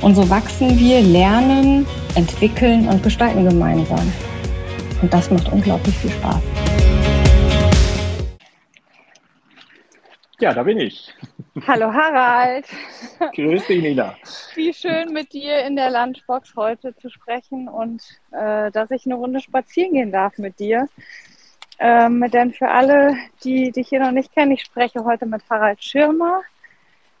Und so wachsen wir, lernen, entwickeln und gestalten gemeinsam. Und das macht unglaublich viel Spaß. Ja, da bin ich. Hallo Harald. Grüß dich, Nina. Wie schön mit dir in der Lunchbox heute zu sprechen und äh, dass ich eine Runde spazieren gehen darf mit dir. Ähm, denn für alle, die dich hier noch nicht kennen, ich spreche heute mit Harald Schirmer.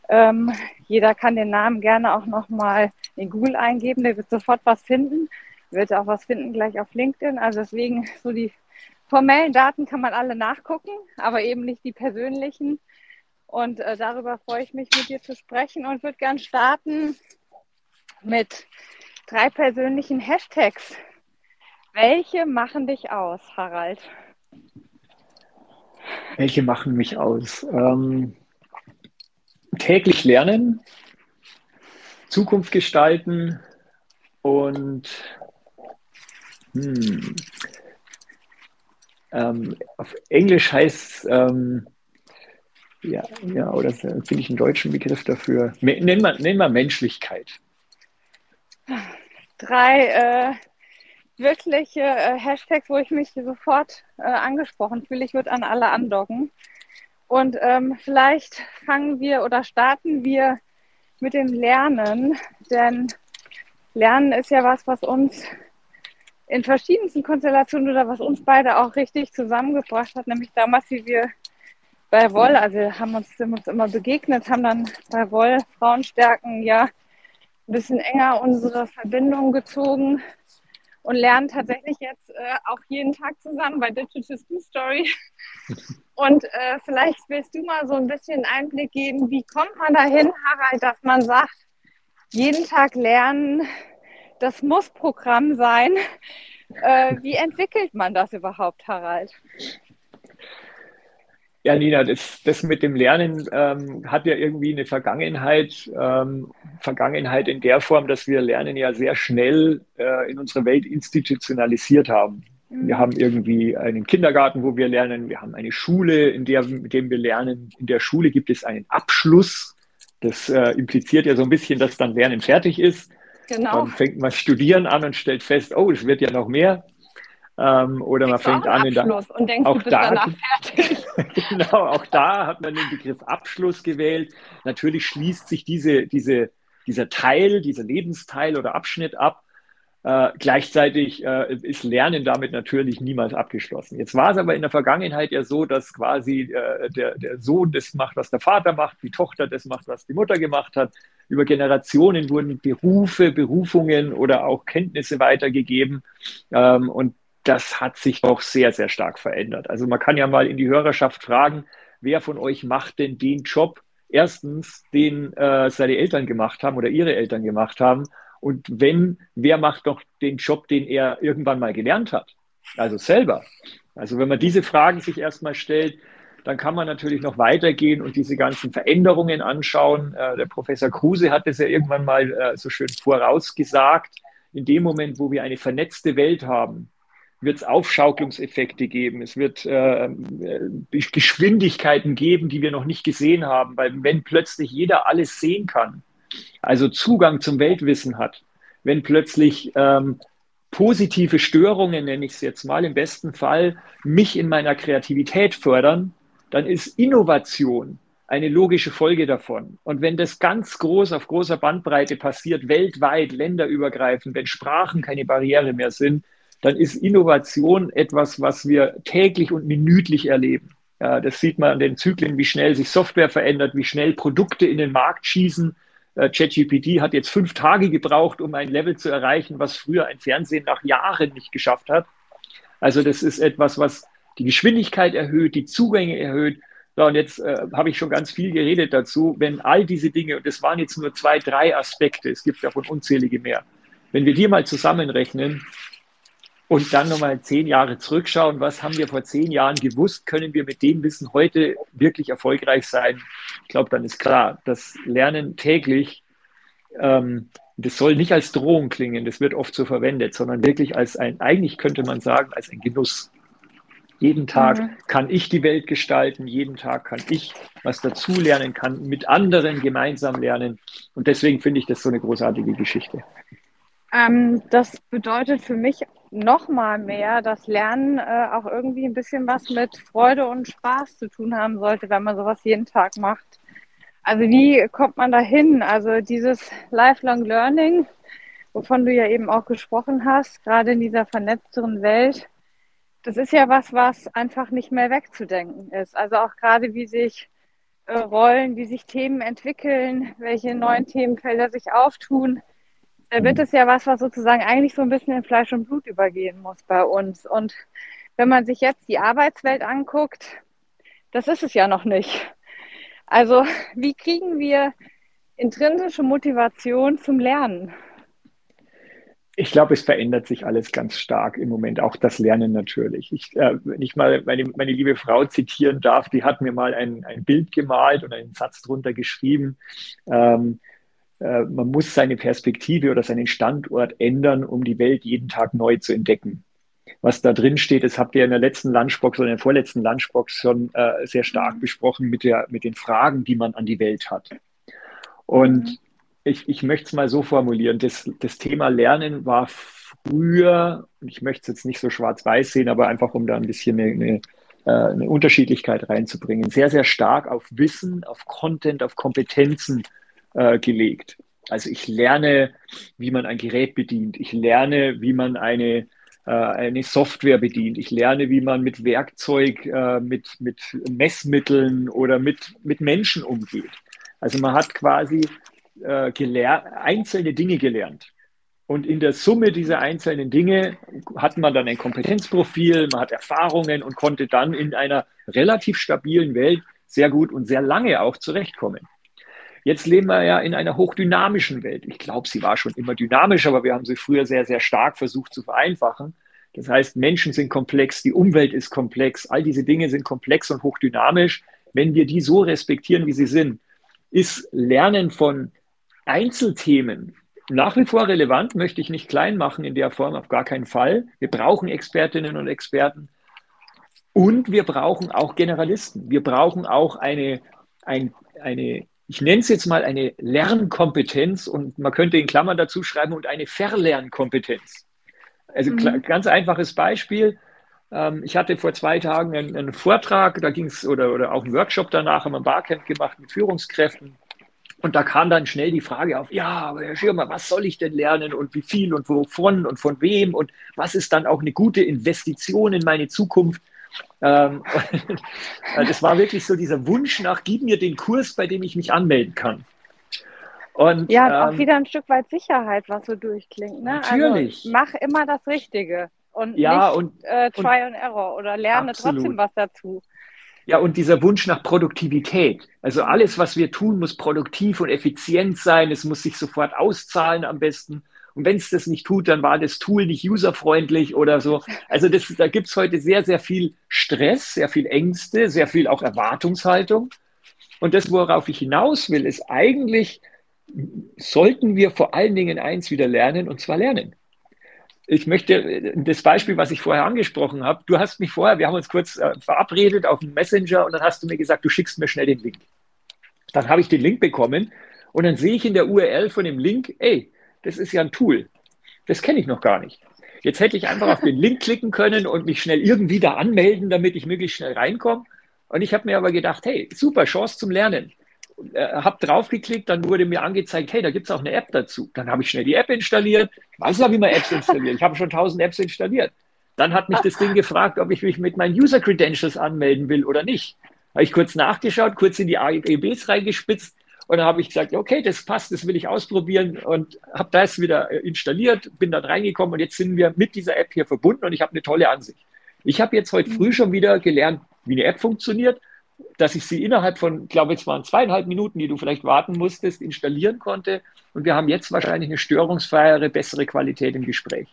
Ähm, jeder kann den Namen gerne auch nochmal in Google eingeben, der wird sofort was finden, wird auch was finden gleich auf LinkedIn. Also deswegen so die formellen Daten kann man alle nachgucken, aber eben nicht die persönlichen. Und äh, darüber freue ich mich, mit dir zu sprechen und würde gern starten mit drei persönlichen Hashtags. Welche machen dich aus, Harald? Welche machen mich aus? Ähm, täglich lernen, Zukunft gestalten und hm, ähm, auf Englisch heißt ähm, ja, ja, oder finde ich einen deutschen Begriff dafür. Nennen wir, nennen wir Menschlichkeit. Drei äh, wirkliche äh, Hashtags, wo ich mich sofort äh, angesprochen fühle. Ich würde an alle andocken. Und ähm, vielleicht fangen wir oder starten wir mit dem Lernen, denn Lernen ist ja was, was uns in verschiedensten Konstellationen oder was uns beide auch richtig zusammengebracht hat, nämlich damals, wie wir bei Woll, also haben uns, sind uns immer begegnet, haben dann bei Woll Frauenstärken ja ein bisschen enger unsere Verbindung gezogen und lernen tatsächlich jetzt äh, auch jeden Tag zusammen bei Digital School Story. Und äh, vielleicht willst du mal so ein bisschen Einblick geben, wie kommt man dahin, Harald, dass man sagt, jeden Tag lernen, das muss Programm sein. Äh, wie entwickelt man das überhaupt, Harald? Ja, Nina, das, das mit dem Lernen ähm, hat ja irgendwie eine Vergangenheit. Ähm, Vergangenheit in der Form, dass wir Lernen ja sehr schnell äh, in unserer Welt institutionalisiert haben. Mhm. Wir haben irgendwie einen Kindergarten, wo wir lernen. Wir haben eine Schule, in der, mit dem wir lernen. In der Schule gibt es einen Abschluss. Das äh, impliziert ja so ein bisschen, dass dann Lernen fertig ist. Genau. Dann fängt man Studieren an und stellt fest, oh, es wird ja noch mehr. Ähm, oder man fängt an in der und denkst, auch da, genau, auch da hat man den Begriff Abschluss gewählt. Natürlich schließt sich diese, diese, dieser Teil, dieser Lebensteil oder Abschnitt ab. Äh, gleichzeitig äh, ist Lernen damit natürlich niemals abgeschlossen. Jetzt war es aber in der Vergangenheit ja so, dass quasi äh, der, der Sohn das macht, was der Vater macht, die Tochter das macht, was die Mutter gemacht hat. Über Generationen wurden Berufe, Berufungen oder auch Kenntnisse weitergegeben. Ähm, und das hat sich doch sehr, sehr stark verändert. Also man kann ja mal in die Hörerschaft fragen, wer von euch macht denn den Job, erstens, den äh, seine Eltern gemacht haben oder ihre Eltern gemacht haben. Und wenn, wer macht doch den Job, den er irgendwann mal gelernt hat? Also selber. Also wenn man diese Fragen sich erstmal stellt, dann kann man natürlich noch weitergehen und diese ganzen Veränderungen anschauen. Äh, der Professor Kruse hat es ja irgendwann mal äh, so schön vorausgesagt. In dem Moment, wo wir eine vernetzte Welt haben, wird es Aufschaukelungseffekte geben, es wird äh, äh, Geschwindigkeiten geben, die wir noch nicht gesehen haben, weil wenn plötzlich jeder alles sehen kann, also Zugang zum Weltwissen hat, wenn plötzlich ähm, positive Störungen, nenne ich es jetzt mal, im besten Fall mich in meiner Kreativität fördern, dann ist Innovation eine logische Folge davon. Und wenn das ganz groß auf großer Bandbreite passiert, weltweit, länderübergreifend, wenn Sprachen keine Barriere mehr sind, dann ist Innovation etwas, was wir täglich und minütlich erleben. Ja, das sieht man an den Zyklen, wie schnell sich Software verändert, wie schnell Produkte in den Markt schießen. Äh, ChatGPT hat jetzt fünf Tage gebraucht, um ein Level zu erreichen, was früher ein Fernsehen nach Jahren nicht geschafft hat. Also das ist etwas, was die Geschwindigkeit erhöht, die Zugänge erhöht. So, und jetzt äh, habe ich schon ganz viel geredet dazu. Wenn all diese Dinge, und das waren jetzt nur zwei, drei Aspekte, es gibt davon unzählige mehr, wenn wir die mal zusammenrechnen und dann nochmal zehn Jahre zurückschauen, was haben wir vor zehn Jahren gewusst, können wir mit dem Wissen heute wirklich erfolgreich sein? Ich glaube, dann ist klar, das Lernen täglich, ähm, das soll nicht als Drohung klingen, das wird oft so verwendet, sondern wirklich als ein, eigentlich könnte man sagen, als ein Genuss. Jeden Tag mhm. kann ich die Welt gestalten, jeden Tag kann ich was dazulernen, kann mit anderen gemeinsam lernen. Und deswegen finde ich das so eine großartige Geschichte. Ähm, das bedeutet für mich noch mal mehr, dass Lernen äh, auch irgendwie ein bisschen was mit Freude und Spaß zu tun haben sollte, wenn man sowas jeden Tag macht. Also wie kommt man da hin? Also dieses Lifelong Learning, wovon du ja eben auch gesprochen hast, gerade in dieser vernetzteren Welt, das ist ja was, was einfach nicht mehr wegzudenken ist. Also auch gerade wie sich äh, Rollen, wie sich Themen entwickeln, welche neuen Themenfelder sich auftun da wird es ja was, was sozusagen eigentlich so ein bisschen in Fleisch und Blut übergehen muss bei uns. Und wenn man sich jetzt die Arbeitswelt anguckt, das ist es ja noch nicht. Also wie kriegen wir intrinsische Motivation zum Lernen? Ich glaube, es verändert sich alles ganz stark im Moment, auch das Lernen natürlich. Ich, äh, wenn ich mal meine, meine liebe Frau zitieren darf, die hat mir mal ein, ein Bild gemalt und einen Satz drunter geschrieben. Ähm, äh, man muss seine Perspektive oder seinen Standort ändern, um die Welt jeden Tag neu zu entdecken. Was da drin steht, das habt ihr in der letzten Lunchbox oder in der vorletzten Lunchbox schon äh, sehr stark mhm. besprochen mit, der, mit den Fragen, die man an die Welt hat. Und mhm. ich, ich möchte es mal so formulieren, das, das Thema Lernen war früher, ich möchte es jetzt nicht so schwarz-weiß sehen, aber einfach um da ein bisschen eine, eine, äh, eine Unterschiedlichkeit reinzubringen, sehr, sehr stark auf Wissen, auf Content, auf Kompetenzen äh, gelegt. Also ich lerne, wie man ein Gerät bedient. Ich lerne, wie man eine, äh, eine Software bedient. Ich lerne, wie man mit Werkzeug, äh, mit, mit Messmitteln oder mit, mit Menschen umgeht. Also man hat quasi äh, einzelne Dinge gelernt. Und in der Summe dieser einzelnen Dinge hat man dann ein Kompetenzprofil, man hat Erfahrungen und konnte dann in einer relativ stabilen Welt sehr gut und sehr lange auch zurechtkommen. Jetzt leben wir ja in einer hochdynamischen Welt. Ich glaube, sie war schon immer dynamisch, aber wir haben sie früher sehr, sehr stark versucht zu vereinfachen. Das heißt, Menschen sind komplex, die Umwelt ist komplex, all diese Dinge sind komplex und hochdynamisch. Wenn wir die so respektieren, wie sie sind, ist Lernen von Einzelthemen nach wie vor relevant, möchte ich nicht klein machen in der Form, auf gar keinen Fall. Wir brauchen Expertinnen und Experten und wir brauchen auch Generalisten. Wir brauchen auch eine, ein, eine ich nenne es jetzt mal eine Lernkompetenz und man könnte in Klammern dazu schreiben und eine Verlernkompetenz. Also mhm. ganz einfaches Beispiel. Ähm, ich hatte vor zwei Tagen einen, einen Vortrag, da ging es, oder, oder auch einen Workshop danach, haben wir ein Barcamp gemacht mit Führungskräften. Und da kam dann schnell die Frage auf, ja, aber Herr Schirmer, was soll ich denn lernen und wie viel und wovon und von wem und was ist dann auch eine gute Investition in meine Zukunft? Ähm, das war wirklich so dieser Wunsch nach, gib mir den Kurs, bei dem ich mich anmelden kann. Und, ja, ähm, auch wieder ein Stück weit Sicherheit, was so durchklingt. Ne? Also natürlich. Also, mach immer das Richtige und ja, nicht und, äh, Try und Error oder lerne absolut. trotzdem was dazu. Ja, und dieser Wunsch nach Produktivität. Also alles, was wir tun, muss produktiv und effizient sein. Es muss sich sofort auszahlen am besten. Und wenn es das nicht tut, dann war das Tool nicht userfreundlich oder so. Also das, da gibt es heute sehr, sehr viel Stress, sehr viel Ängste, sehr viel auch Erwartungshaltung. Und das, worauf ich hinaus will, ist eigentlich, sollten wir vor allen Dingen eins wieder lernen, und zwar lernen. Ich möchte das Beispiel, was ich vorher angesprochen habe, du hast mich vorher, wir haben uns kurz äh, verabredet auf dem Messenger und dann hast du mir gesagt, du schickst mir schnell den Link. Dann habe ich den Link bekommen und dann sehe ich in der URL von dem Link, ey, das ist ja ein Tool. Das kenne ich noch gar nicht. Jetzt hätte ich einfach auf den Link klicken können und mich schnell irgendwie da anmelden, damit ich möglichst schnell reinkomme. Und ich habe mir aber gedacht, hey, super Chance zum Lernen. Äh, habe draufgeklickt, dann wurde mir angezeigt, hey, da gibt es auch eine App dazu. Dann habe ich schnell die App installiert. Ich weiß ja, wie man Apps installiert. Ich habe schon tausend Apps installiert. Dann hat mich das Ding gefragt, ob ich mich mit meinen User Credentials anmelden will oder nicht. Habe ich kurz nachgeschaut, kurz in die AGBs reingespitzt und dann habe ich gesagt, okay, das passt, das will ich ausprobieren und habe das wieder äh, installiert, bin dann reingekommen und jetzt sind wir mit dieser App hier verbunden und ich habe eine tolle Ansicht. Ich habe jetzt heute früh schon wieder gelernt, wie eine App funktioniert, dass ich sie innerhalb von, glaube ich, es waren zweieinhalb Minuten, die du vielleicht warten musstest, installieren konnte. Und wir haben jetzt wahrscheinlich eine störungsfreiere, bessere Qualität im Gespräch.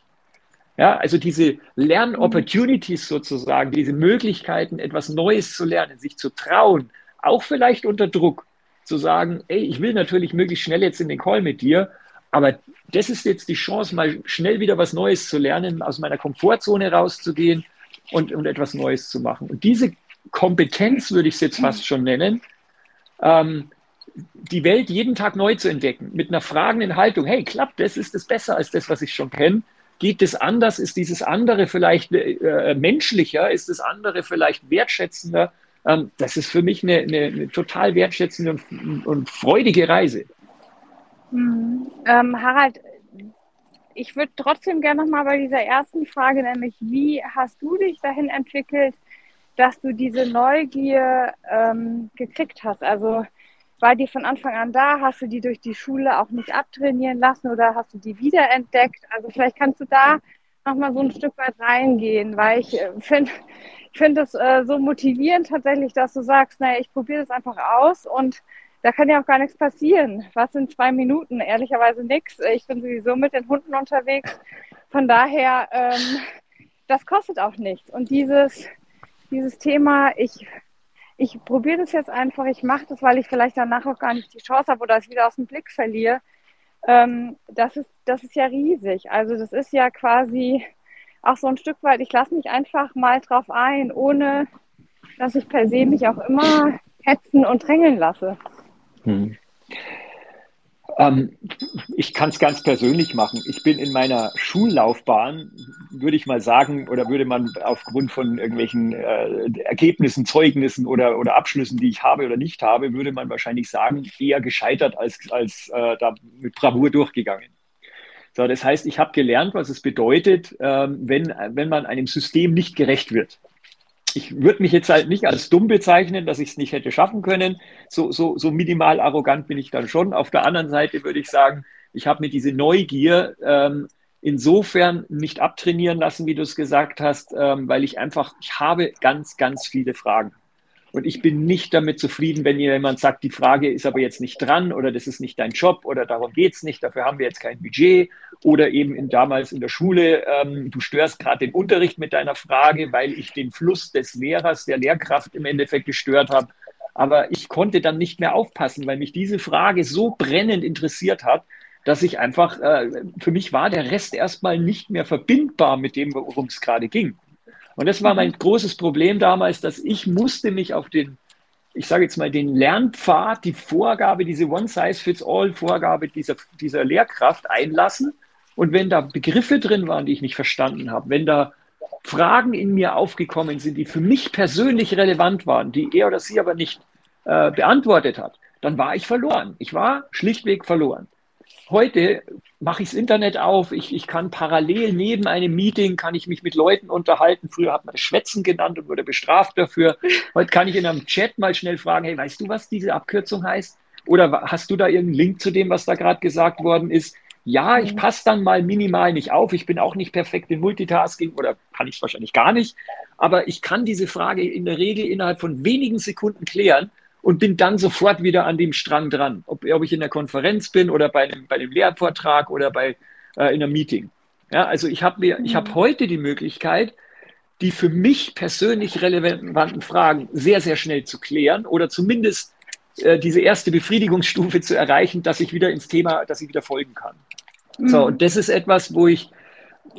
Ja, also diese Lern-Opportunities sozusagen, diese Möglichkeiten, etwas Neues zu lernen, sich zu trauen, auch vielleicht unter Druck, zu sagen, ey, ich will natürlich möglichst schnell jetzt in den Call mit dir, aber das ist jetzt die Chance, mal schnell wieder was Neues zu lernen, aus meiner Komfortzone rauszugehen und, und etwas Neues zu machen. Und diese Kompetenz, würde ich es jetzt fast schon nennen, ähm, die Welt jeden Tag neu zu entdecken, mit einer fragenden Haltung, hey, klappt das, ist das besser als das, was ich schon kenne? Geht es anders? Ist dieses andere vielleicht äh, menschlicher? Ist das andere vielleicht wertschätzender? Ähm, das ist für mich eine, eine, eine total wertschätzende und, und freudige Reise. Mhm. Ähm, Harald, ich würde trotzdem gerne noch mal bei dieser ersten Frage, nämlich wie hast du dich dahin entwickelt, dass du diese Neugier ähm, gekriegt hast? Also war die von Anfang an da? Hast du die durch die Schule auch nicht abtrainieren lassen oder hast du die wiederentdeckt? Also vielleicht kannst du da noch mal so ein Stück weit reingehen, weil ich äh, finde ich finde es äh, so motivierend tatsächlich, dass du sagst, naja, ich probiere das einfach aus und da kann ja auch gar nichts passieren. Was in zwei Minuten? Ehrlicherweise nichts. Ich bin sowieso mit den Hunden unterwegs. Von daher, ähm, das kostet auch nichts. Und dieses, dieses Thema, ich, ich probiere das jetzt einfach, ich mache das, weil ich vielleicht danach auch gar nicht die Chance habe oder es wieder aus dem Blick verliere. Ähm, das, ist, das ist ja riesig. Also das ist ja quasi auch so ein Stück weit, ich lasse mich einfach mal drauf ein, ohne dass ich per se mich auch immer hetzen und drängeln lasse. Hm. Ähm, ich kann es ganz persönlich machen. Ich bin in meiner Schullaufbahn, würde ich mal sagen, oder würde man aufgrund von irgendwelchen äh, Ergebnissen, Zeugnissen oder, oder Abschlüssen, die ich habe oder nicht habe, würde man wahrscheinlich sagen, eher gescheitert als, als äh, da mit Bravour durchgegangen. So, das heißt, ich habe gelernt, was es bedeutet, ähm, wenn, wenn man einem System nicht gerecht wird ich würde mich jetzt halt nicht als dumm bezeichnen, dass ich es nicht hätte schaffen können. So, so, so minimal arrogant bin ich dann schon. Auf der anderen Seite würde ich sagen, ich habe mir diese Neugier ähm, insofern nicht abtrainieren lassen, wie du es gesagt hast, ähm, weil ich einfach, ich habe ganz, ganz viele Fragen. Und ich bin nicht damit zufrieden, wenn jemand sagt, die Frage ist aber jetzt nicht dran oder das ist nicht dein Job oder darum geht es nicht, dafür haben wir jetzt kein Budget oder eben in, damals in der Schule, ähm, du störst gerade den Unterricht mit deiner Frage, weil ich den Fluss des Lehrers, der Lehrkraft im Endeffekt gestört habe. Aber ich konnte dann nicht mehr aufpassen, weil mich diese Frage so brennend interessiert hat, dass ich einfach, äh, für mich war der Rest erstmal nicht mehr verbindbar mit dem, worum es gerade ging. Und das war mein großes Problem damals, dass ich musste mich auf den, ich sage jetzt mal, den Lernpfad, die Vorgabe, diese One-Size-Fits-All-Vorgabe dieser, dieser Lehrkraft einlassen. Und wenn da Begriffe drin waren, die ich nicht verstanden habe, wenn da Fragen in mir aufgekommen sind, die für mich persönlich relevant waren, die er oder sie aber nicht äh, beantwortet hat, dann war ich verloren. Ich war schlichtweg verloren. Heute mache ich das Internet auf, ich, ich kann parallel neben einem Meeting, kann ich mich mit Leuten unterhalten. Früher hat man das Schwätzen genannt und wurde bestraft dafür. Heute kann ich in einem Chat mal schnell fragen, hey, weißt du, was diese Abkürzung heißt? Oder hast du da irgendeinen Link zu dem, was da gerade gesagt worden ist? Ja, ich mhm. passe dann mal minimal nicht auf. Ich bin auch nicht perfekt in Multitasking oder kann ich es wahrscheinlich gar nicht. Aber ich kann diese Frage in der Regel innerhalb von wenigen Sekunden klären und bin dann sofort wieder an dem Strang dran, ob, ob ich in der Konferenz bin oder bei einem, bei einem Lehrvortrag oder bei äh, in einem Meeting. Ja, also ich habe mir, ich habe mhm. heute die Möglichkeit, die für mich persönlich relevanten Fragen sehr, sehr schnell zu klären oder zumindest äh, diese erste Befriedigungsstufe zu erreichen, dass ich wieder ins Thema, dass ich wieder folgen kann. Mhm. So, und das ist etwas, wo ich,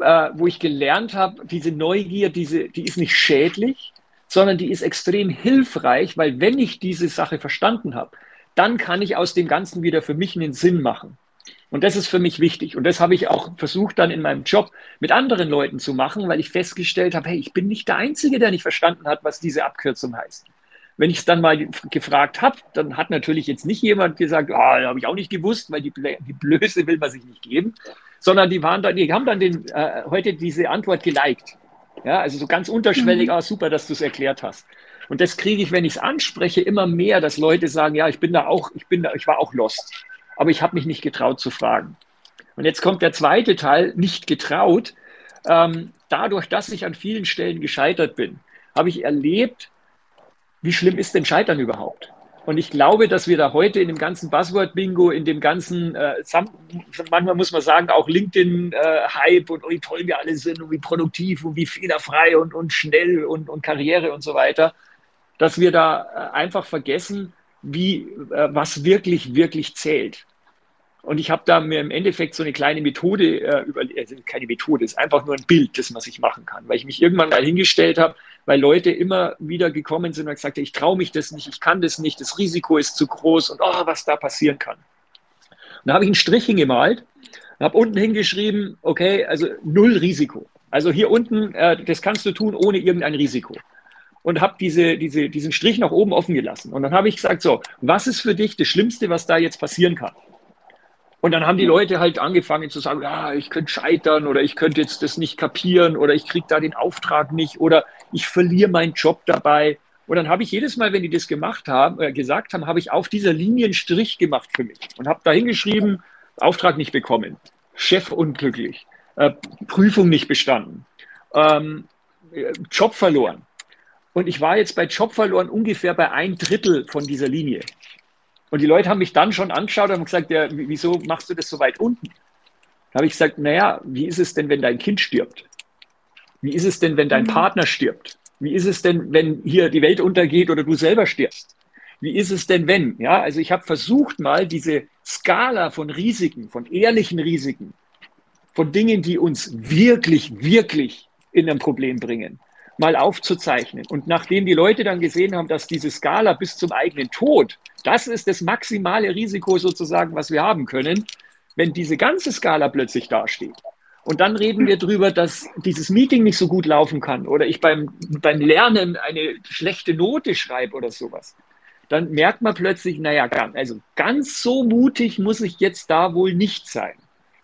äh, wo ich gelernt habe, diese Neugier, diese, die ist nicht schädlich, sondern die ist extrem hilfreich, weil wenn ich diese Sache verstanden habe, dann kann ich aus dem Ganzen wieder für mich einen Sinn machen. Und das ist für mich wichtig. Und das habe ich auch versucht dann in meinem Job mit anderen Leuten zu machen, weil ich festgestellt habe, hey, ich bin nicht der Einzige, der nicht verstanden hat, was diese Abkürzung heißt. wenn ich es dann mal gefragt habe, dann hat natürlich jetzt nicht jemand gesagt, ah, oh, habe ich auch nicht gewusst, weil die, die Blöße will man sich nicht geben, sondern die waren dann, die haben dann den, äh, heute diese Antwort geliked. Ja, also so ganz unterschwellig, mhm. ah, super, dass du es erklärt hast. Und das kriege ich, wenn ich es anspreche, immer mehr, dass Leute sagen, ja, ich bin da auch, ich bin da, ich war auch lost. Aber ich habe mich nicht getraut zu fragen. Und jetzt kommt der zweite Teil, nicht getraut. Ähm, dadurch, dass ich an vielen Stellen gescheitert bin, habe ich erlebt, wie schlimm ist denn Scheitern überhaupt? Und ich glaube, dass wir da heute in dem ganzen Buzzword-Bingo, in dem ganzen, äh, manchmal muss man sagen, auch LinkedIn-Hype äh, und wie toll wir alle sind und wie produktiv und wie fehlerfrei und, und schnell und, und Karriere und so weiter, dass wir da äh, einfach vergessen, wie, äh, was wirklich, wirklich zählt. Und ich habe da mir im Endeffekt so eine kleine Methode äh, überlegt, also keine Methode, ist einfach nur ein Bild, das man sich machen kann, weil ich mich irgendwann mal hingestellt habe, weil Leute immer wieder gekommen sind und gesagt haben, ich traue mich das nicht, ich kann das nicht, das Risiko ist zu groß und oh, was da passieren kann. Und da habe ich einen Strich hingemalt und habe unten hingeschrieben, okay, also null Risiko. Also hier unten, äh, das kannst du tun ohne irgendein Risiko und habe diese, diese, diesen Strich nach oben offen gelassen. Und dann habe ich gesagt, so, was ist für dich das Schlimmste, was da jetzt passieren kann? Und dann haben die Leute halt angefangen zu sagen, ja, ich könnte scheitern oder ich könnte jetzt das nicht kapieren oder ich kriege da den Auftrag nicht oder ich verliere meinen Job dabei. Und dann habe ich jedes Mal, wenn die das gemacht haben, äh, gesagt haben, habe ich auf dieser Linie einen Strich gemacht für mich und habe da hingeschrieben, Auftrag nicht bekommen, Chef unglücklich, äh, Prüfung nicht bestanden, ähm, äh, Job verloren. Und ich war jetzt bei Job verloren ungefähr bei ein Drittel von dieser Linie. Und die Leute haben mich dann schon angeschaut und gesagt, ja, wieso machst du das so weit unten? Da habe ich gesagt, naja, wie ist es denn, wenn dein Kind stirbt? Wie ist es denn, wenn dein mhm. Partner stirbt? Wie ist es denn, wenn hier die Welt untergeht oder du selber stirbst? Wie ist es denn, wenn? Ja, also ich habe versucht mal diese Skala von Risiken, von ehrlichen Risiken, von Dingen, die uns wirklich, wirklich in ein Problem bringen, mal aufzuzeichnen. Und nachdem die Leute dann gesehen haben, dass diese Skala bis zum eigenen Tod, das ist das maximale Risiko sozusagen, was wir haben können, wenn diese ganze Skala plötzlich dasteht. Und dann reden wir darüber, dass dieses Meeting nicht so gut laufen kann oder ich beim, beim Lernen eine schlechte Note schreibe oder sowas. Dann merkt man plötzlich, naja, also ganz so mutig muss ich jetzt da wohl nicht sein.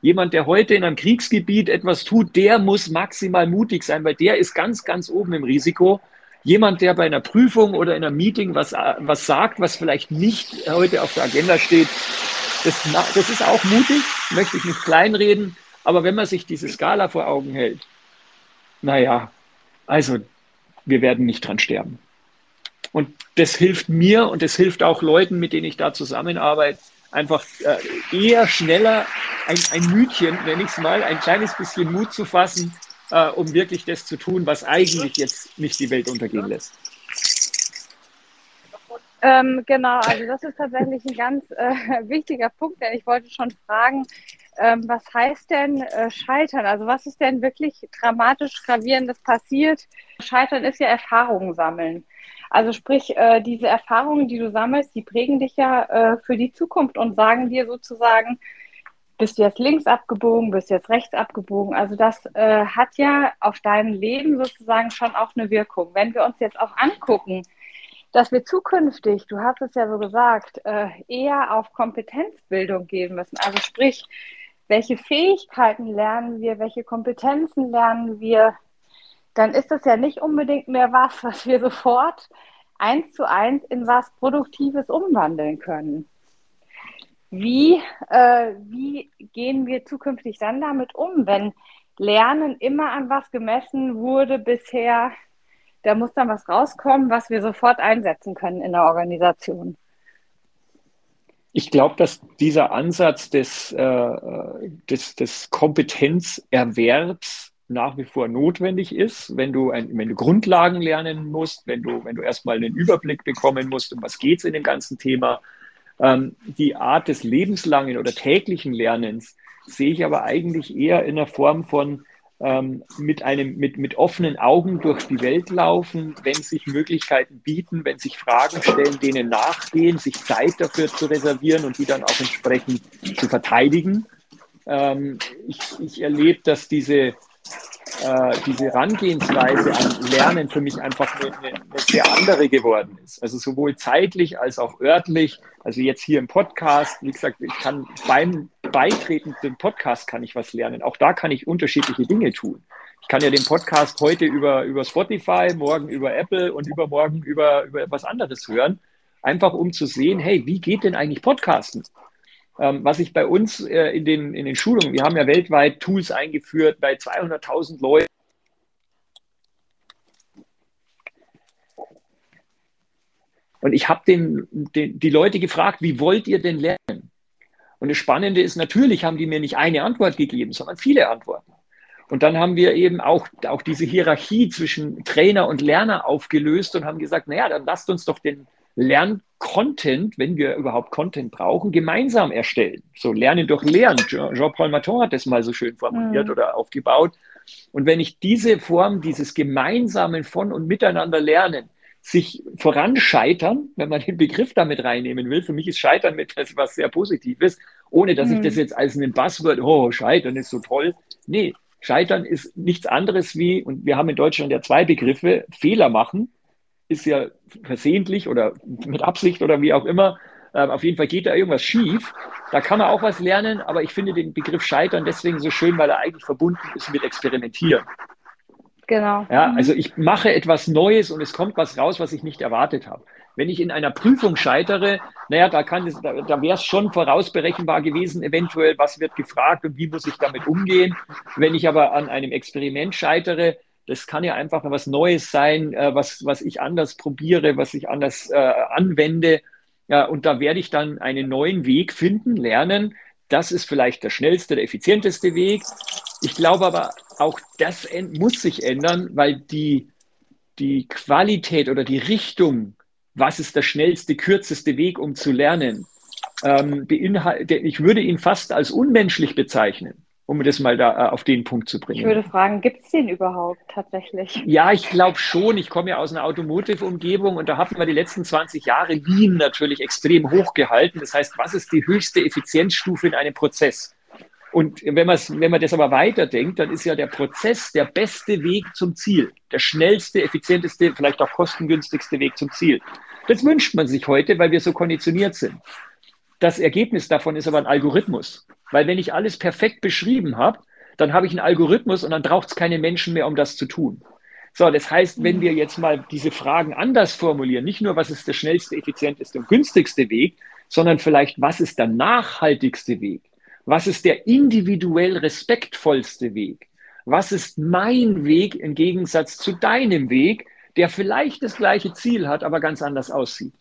Jemand, der heute in einem Kriegsgebiet etwas tut, der muss maximal mutig sein, weil der ist ganz, ganz oben im Risiko. Jemand, der bei einer Prüfung oder in einem Meeting was, was sagt, was vielleicht nicht heute auf der Agenda steht, das, das ist auch mutig, möchte ich nicht kleinreden. Aber wenn man sich diese Skala vor Augen hält, naja, also wir werden nicht dran sterben. Und das hilft mir und das hilft auch Leuten, mit denen ich da zusammenarbeite, einfach äh, eher schneller ein, ein Mütchen, nenne ich es mal, ein kleines bisschen Mut zu fassen, äh, um wirklich das zu tun, was eigentlich jetzt nicht die Welt untergehen lässt. Ähm, genau, also das ist tatsächlich ein ganz äh, wichtiger Punkt, denn ich wollte schon fragen, ähm, was heißt denn äh, Scheitern? Also was ist denn wirklich dramatisch gravierendes passiert? Scheitern ist ja Erfahrungen sammeln. Also sprich, äh, diese Erfahrungen, die du sammelst, die prägen dich ja äh, für die Zukunft und sagen dir sozusagen, bist du jetzt links abgebogen, bist du jetzt rechts abgebogen. Also das äh, hat ja auf dein Leben sozusagen schon auch eine Wirkung. Wenn wir uns jetzt auch angucken, dass wir zukünftig, du hast es ja so gesagt, äh, eher auf Kompetenzbildung gehen müssen. Also sprich, welche Fähigkeiten lernen wir, welche Kompetenzen lernen wir, dann ist das ja nicht unbedingt mehr was, was wir sofort eins zu eins in was Produktives umwandeln können. Wie, äh, wie gehen wir zukünftig dann damit um, wenn Lernen immer an was gemessen wurde bisher? Da muss dann was rauskommen, was wir sofort einsetzen können in der Organisation. Ich glaube, dass dieser Ansatz des, äh, des, des Kompetenzerwerbs nach wie vor notwendig ist, wenn du, ein, wenn du Grundlagen lernen musst, wenn du, wenn du erstmal einen Überblick bekommen musst, um was geht es in dem ganzen Thema. Ähm, die Art des lebenslangen oder täglichen Lernens sehe ich aber eigentlich eher in der Form von ähm, mit, einem, mit, mit offenen Augen durch die Welt laufen, wenn sich Möglichkeiten bieten, wenn sich Fragen stellen, denen nachgehen, sich Zeit dafür zu reservieren und die dann auch entsprechend zu verteidigen. Ähm, ich, ich erlebe, dass diese äh, diese Herangehensweise an Lernen für mich einfach eine, eine, sehr andere geworden ist. Also sowohl zeitlich als auch örtlich. Also jetzt hier im Podcast, wie gesagt, ich kann beim Beitreten zum Podcast kann ich was lernen. Auch da kann ich unterschiedliche Dinge tun. Ich kann ja den Podcast heute über, über Spotify, morgen über Apple und übermorgen über, über etwas anderes hören. Einfach um zu sehen, hey, wie geht denn eigentlich Podcasten? Ähm, was ich bei uns äh, in, den, in den Schulungen, wir haben ja weltweit Tools eingeführt bei 200.000 Leuten. Und ich habe den, den, die Leute gefragt, wie wollt ihr denn lernen? Und das Spannende ist, natürlich haben die mir nicht eine Antwort gegeben, sondern viele Antworten. Und dann haben wir eben auch, auch diese Hierarchie zwischen Trainer und Lerner aufgelöst und haben gesagt, naja, dann lasst uns doch den, Lerncontent, wenn wir überhaupt Content brauchen, gemeinsam erstellen. So Lernen durch Lernen. Jean-Paul Maton hat das mal so schön formuliert mhm. oder aufgebaut. Und wenn ich diese Form, dieses gemeinsamen von und miteinander lernen, sich voranscheitern, wenn man den Begriff damit reinnehmen will. Für mich ist Scheitern etwas was sehr Positives, ohne dass mhm. ich das jetzt als einen Buzzword, oh, Scheitern ist so toll. Nee, Scheitern ist nichts anderes wie, und wir haben in Deutschland ja zwei Begriffe, Fehler machen ist ja versehentlich oder mit Absicht oder wie auch immer. Ähm, auf jeden Fall geht da irgendwas schief. Da kann man auch was lernen, aber ich finde den Begriff Scheitern deswegen so schön, weil er eigentlich verbunden ist mit Experimentieren. Genau. Ja, also ich mache etwas Neues und es kommt was raus, was ich nicht erwartet habe. Wenn ich in einer Prüfung scheitere, naja, da, kann es, da, da wäre es schon vorausberechenbar gewesen, eventuell, was wird gefragt und wie muss ich damit umgehen. Wenn ich aber an einem Experiment scheitere, das kann ja einfach was Neues sein, äh, was, was ich anders probiere, was ich anders äh, anwende. Ja, und da werde ich dann einen neuen Weg finden, lernen. Das ist vielleicht der schnellste, der effizienteste Weg. Ich glaube aber, auch das muss sich ändern, weil die, die Qualität oder die Richtung, was ist der schnellste, kürzeste Weg, um zu lernen, ähm, ich würde ihn fast als unmenschlich bezeichnen um das mal da äh, auf den Punkt zu bringen. Ich würde fragen, gibt es den überhaupt tatsächlich? Ja, ich glaube schon. Ich komme ja aus einer Automotive-Umgebung und da haben wir die letzten 20 Jahre Lean natürlich extrem hoch gehalten. Das heißt, was ist die höchste Effizienzstufe in einem Prozess? Und wenn, wenn man das aber weiterdenkt, dann ist ja der Prozess der beste Weg zum Ziel, der schnellste, effizienteste, vielleicht auch kostengünstigste Weg zum Ziel. Das wünscht man sich heute, weil wir so konditioniert sind. Das Ergebnis davon ist aber ein Algorithmus. Weil wenn ich alles perfekt beschrieben habe, dann habe ich einen Algorithmus und dann braucht es keine Menschen mehr, um das zu tun. So, das heißt, wenn wir jetzt mal diese Fragen anders formulieren, nicht nur, was ist der schnellste, effizienteste und günstigste Weg, sondern vielleicht, was ist der nachhaltigste Weg? Was ist der individuell respektvollste Weg? Was ist mein Weg im Gegensatz zu deinem Weg, der vielleicht das gleiche Ziel hat, aber ganz anders aussieht?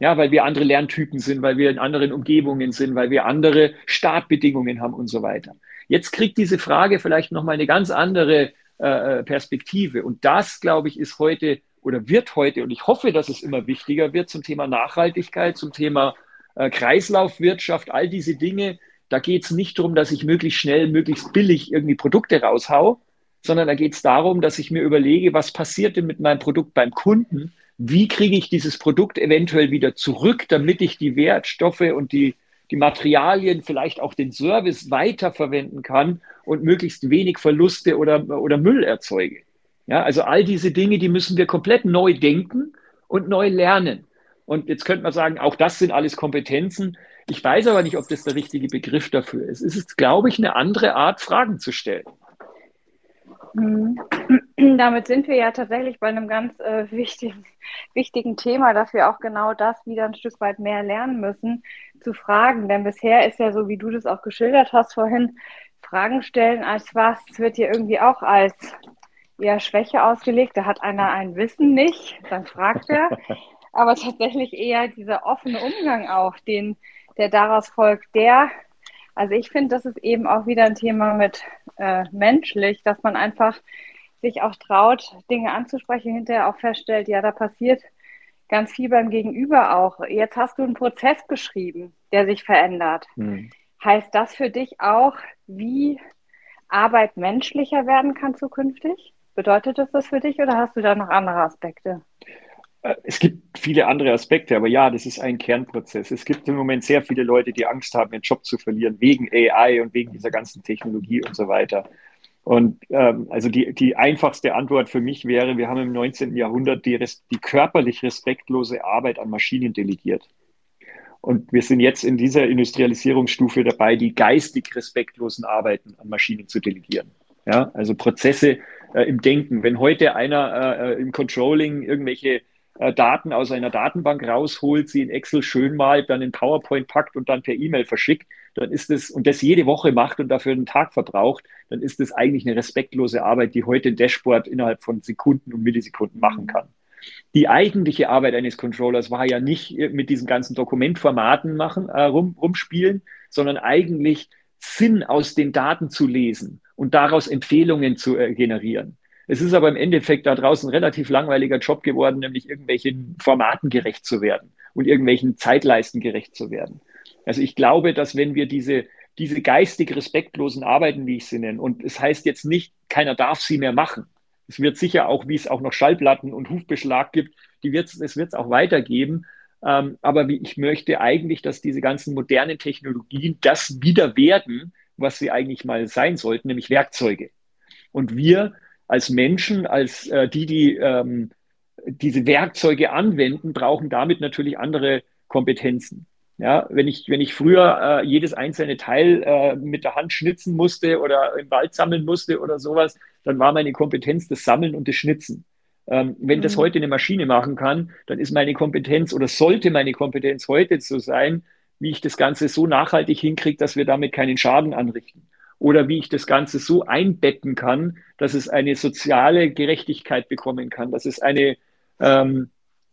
Ja, weil wir andere Lerntypen sind, weil wir in anderen Umgebungen sind, weil wir andere Startbedingungen haben und so weiter. Jetzt kriegt diese Frage vielleicht nochmal eine ganz andere äh, äh, Perspektive. Und das, glaube ich, ist heute oder wird heute, und ich hoffe, dass es immer wichtiger wird zum Thema Nachhaltigkeit, zum Thema äh, Kreislaufwirtschaft, all diese Dinge. Da geht es nicht darum, dass ich möglichst schnell, möglichst billig irgendwie Produkte raushau, sondern da geht es darum, dass ich mir überlege, was passiert denn mit meinem Produkt beim Kunden, wie kriege ich dieses Produkt eventuell wieder zurück, damit ich die Wertstoffe und die, die Materialien, vielleicht auch den Service weiterverwenden kann und möglichst wenig Verluste oder, oder Müll erzeuge. Ja, also all diese Dinge, die müssen wir komplett neu denken und neu lernen. Und jetzt könnte man sagen, auch das sind alles Kompetenzen. Ich weiß aber nicht, ob das der richtige Begriff dafür ist. Es ist, glaube ich, eine andere Art, Fragen zu stellen. Mhm. Damit sind wir ja tatsächlich bei einem ganz äh, wichtigen, wichtigen Thema, dass wir auch genau das wieder ein Stück weit mehr lernen müssen, zu fragen. Denn bisher ist ja so, wie du das auch geschildert hast vorhin, Fragen stellen als was wird hier irgendwie auch als eher Schwäche ausgelegt. Da hat einer ein Wissen nicht, dann fragt er. Aber tatsächlich eher dieser offene Umgang auch, den, der daraus folgt, der also ich finde, das ist eben auch wieder ein Thema mit äh, menschlich, dass man einfach sich auch traut, Dinge anzusprechen, hinterher auch feststellt, ja, da passiert ganz viel beim Gegenüber auch. Jetzt hast du einen Prozess beschrieben, der sich verändert. Hm. Heißt das für dich auch, wie Arbeit menschlicher werden kann zukünftig? Bedeutet das das für dich oder hast du da noch andere Aspekte? Äh, es gibt viele andere Aspekte, aber ja, das ist ein Kernprozess. Es gibt im Moment sehr viele Leute, die Angst haben, ihren Job zu verlieren, wegen AI und wegen dieser ganzen Technologie und so weiter. Und ähm, also die, die einfachste Antwort für mich wäre, wir haben im 19. Jahrhundert die, die körperlich respektlose Arbeit an Maschinen delegiert. Und wir sind jetzt in dieser Industrialisierungsstufe dabei, die geistig respektlosen Arbeiten an Maschinen zu delegieren. Ja, also Prozesse äh, im Denken. Wenn heute einer äh, im Controlling irgendwelche äh, Daten aus einer Datenbank rausholt, sie in Excel schön malt, dann in PowerPoint packt und dann per E-Mail verschickt, dann ist es, und das jede Woche macht und dafür einen Tag verbraucht, dann ist das eigentlich eine respektlose Arbeit, die heute ein Dashboard innerhalb von Sekunden und Millisekunden machen kann. Die eigentliche Arbeit eines Controllers war ja nicht mit diesen ganzen Dokumentformaten machen, äh, rum, rumspielen, sondern eigentlich Sinn aus den Daten zu lesen und daraus Empfehlungen zu äh, generieren. Es ist aber im Endeffekt da draußen relativ langweiliger Job geworden, nämlich irgendwelchen Formaten gerecht zu werden und irgendwelchen Zeitleisten gerecht zu werden. Also ich glaube, dass wenn wir diese, diese geistig respektlosen Arbeiten, wie ich sie nenne, und es heißt jetzt nicht, keiner darf sie mehr machen. Es wird sicher auch, wie es auch noch Schallplatten und Hufbeschlag gibt, die wird's, es wird es auch weitergeben. Ähm, aber wie, ich möchte eigentlich, dass diese ganzen modernen Technologien das wieder werden, was sie eigentlich mal sein sollten, nämlich Werkzeuge. Und wir als Menschen, als äh, die, die ähm, diese Werkzeuge anwenden, brauchen damit natürlich andere Kompetenzen. Ja, wenn ich, wenn ich früher äh, jedes einzelne Teil äh, mit der Hand schnitzen musste oder im Wald sammeln musste oder sowas, dann war meine Kompetenz das Sammeln und das Schnitzen. Ähm, wenn mhm. das heute eine Maschine machen kann, dann ist meine Kompetenz oder sollte meine Kompetenz heute so sein, wie ich das Ganze so nachhaltig hinkriege, dass wir damit keinen Schaden anrichten oder wie ich das Ganze so einbetten kann, dass es eine soziale Gerechtigkeit bekommen kann, dass es einen ähm,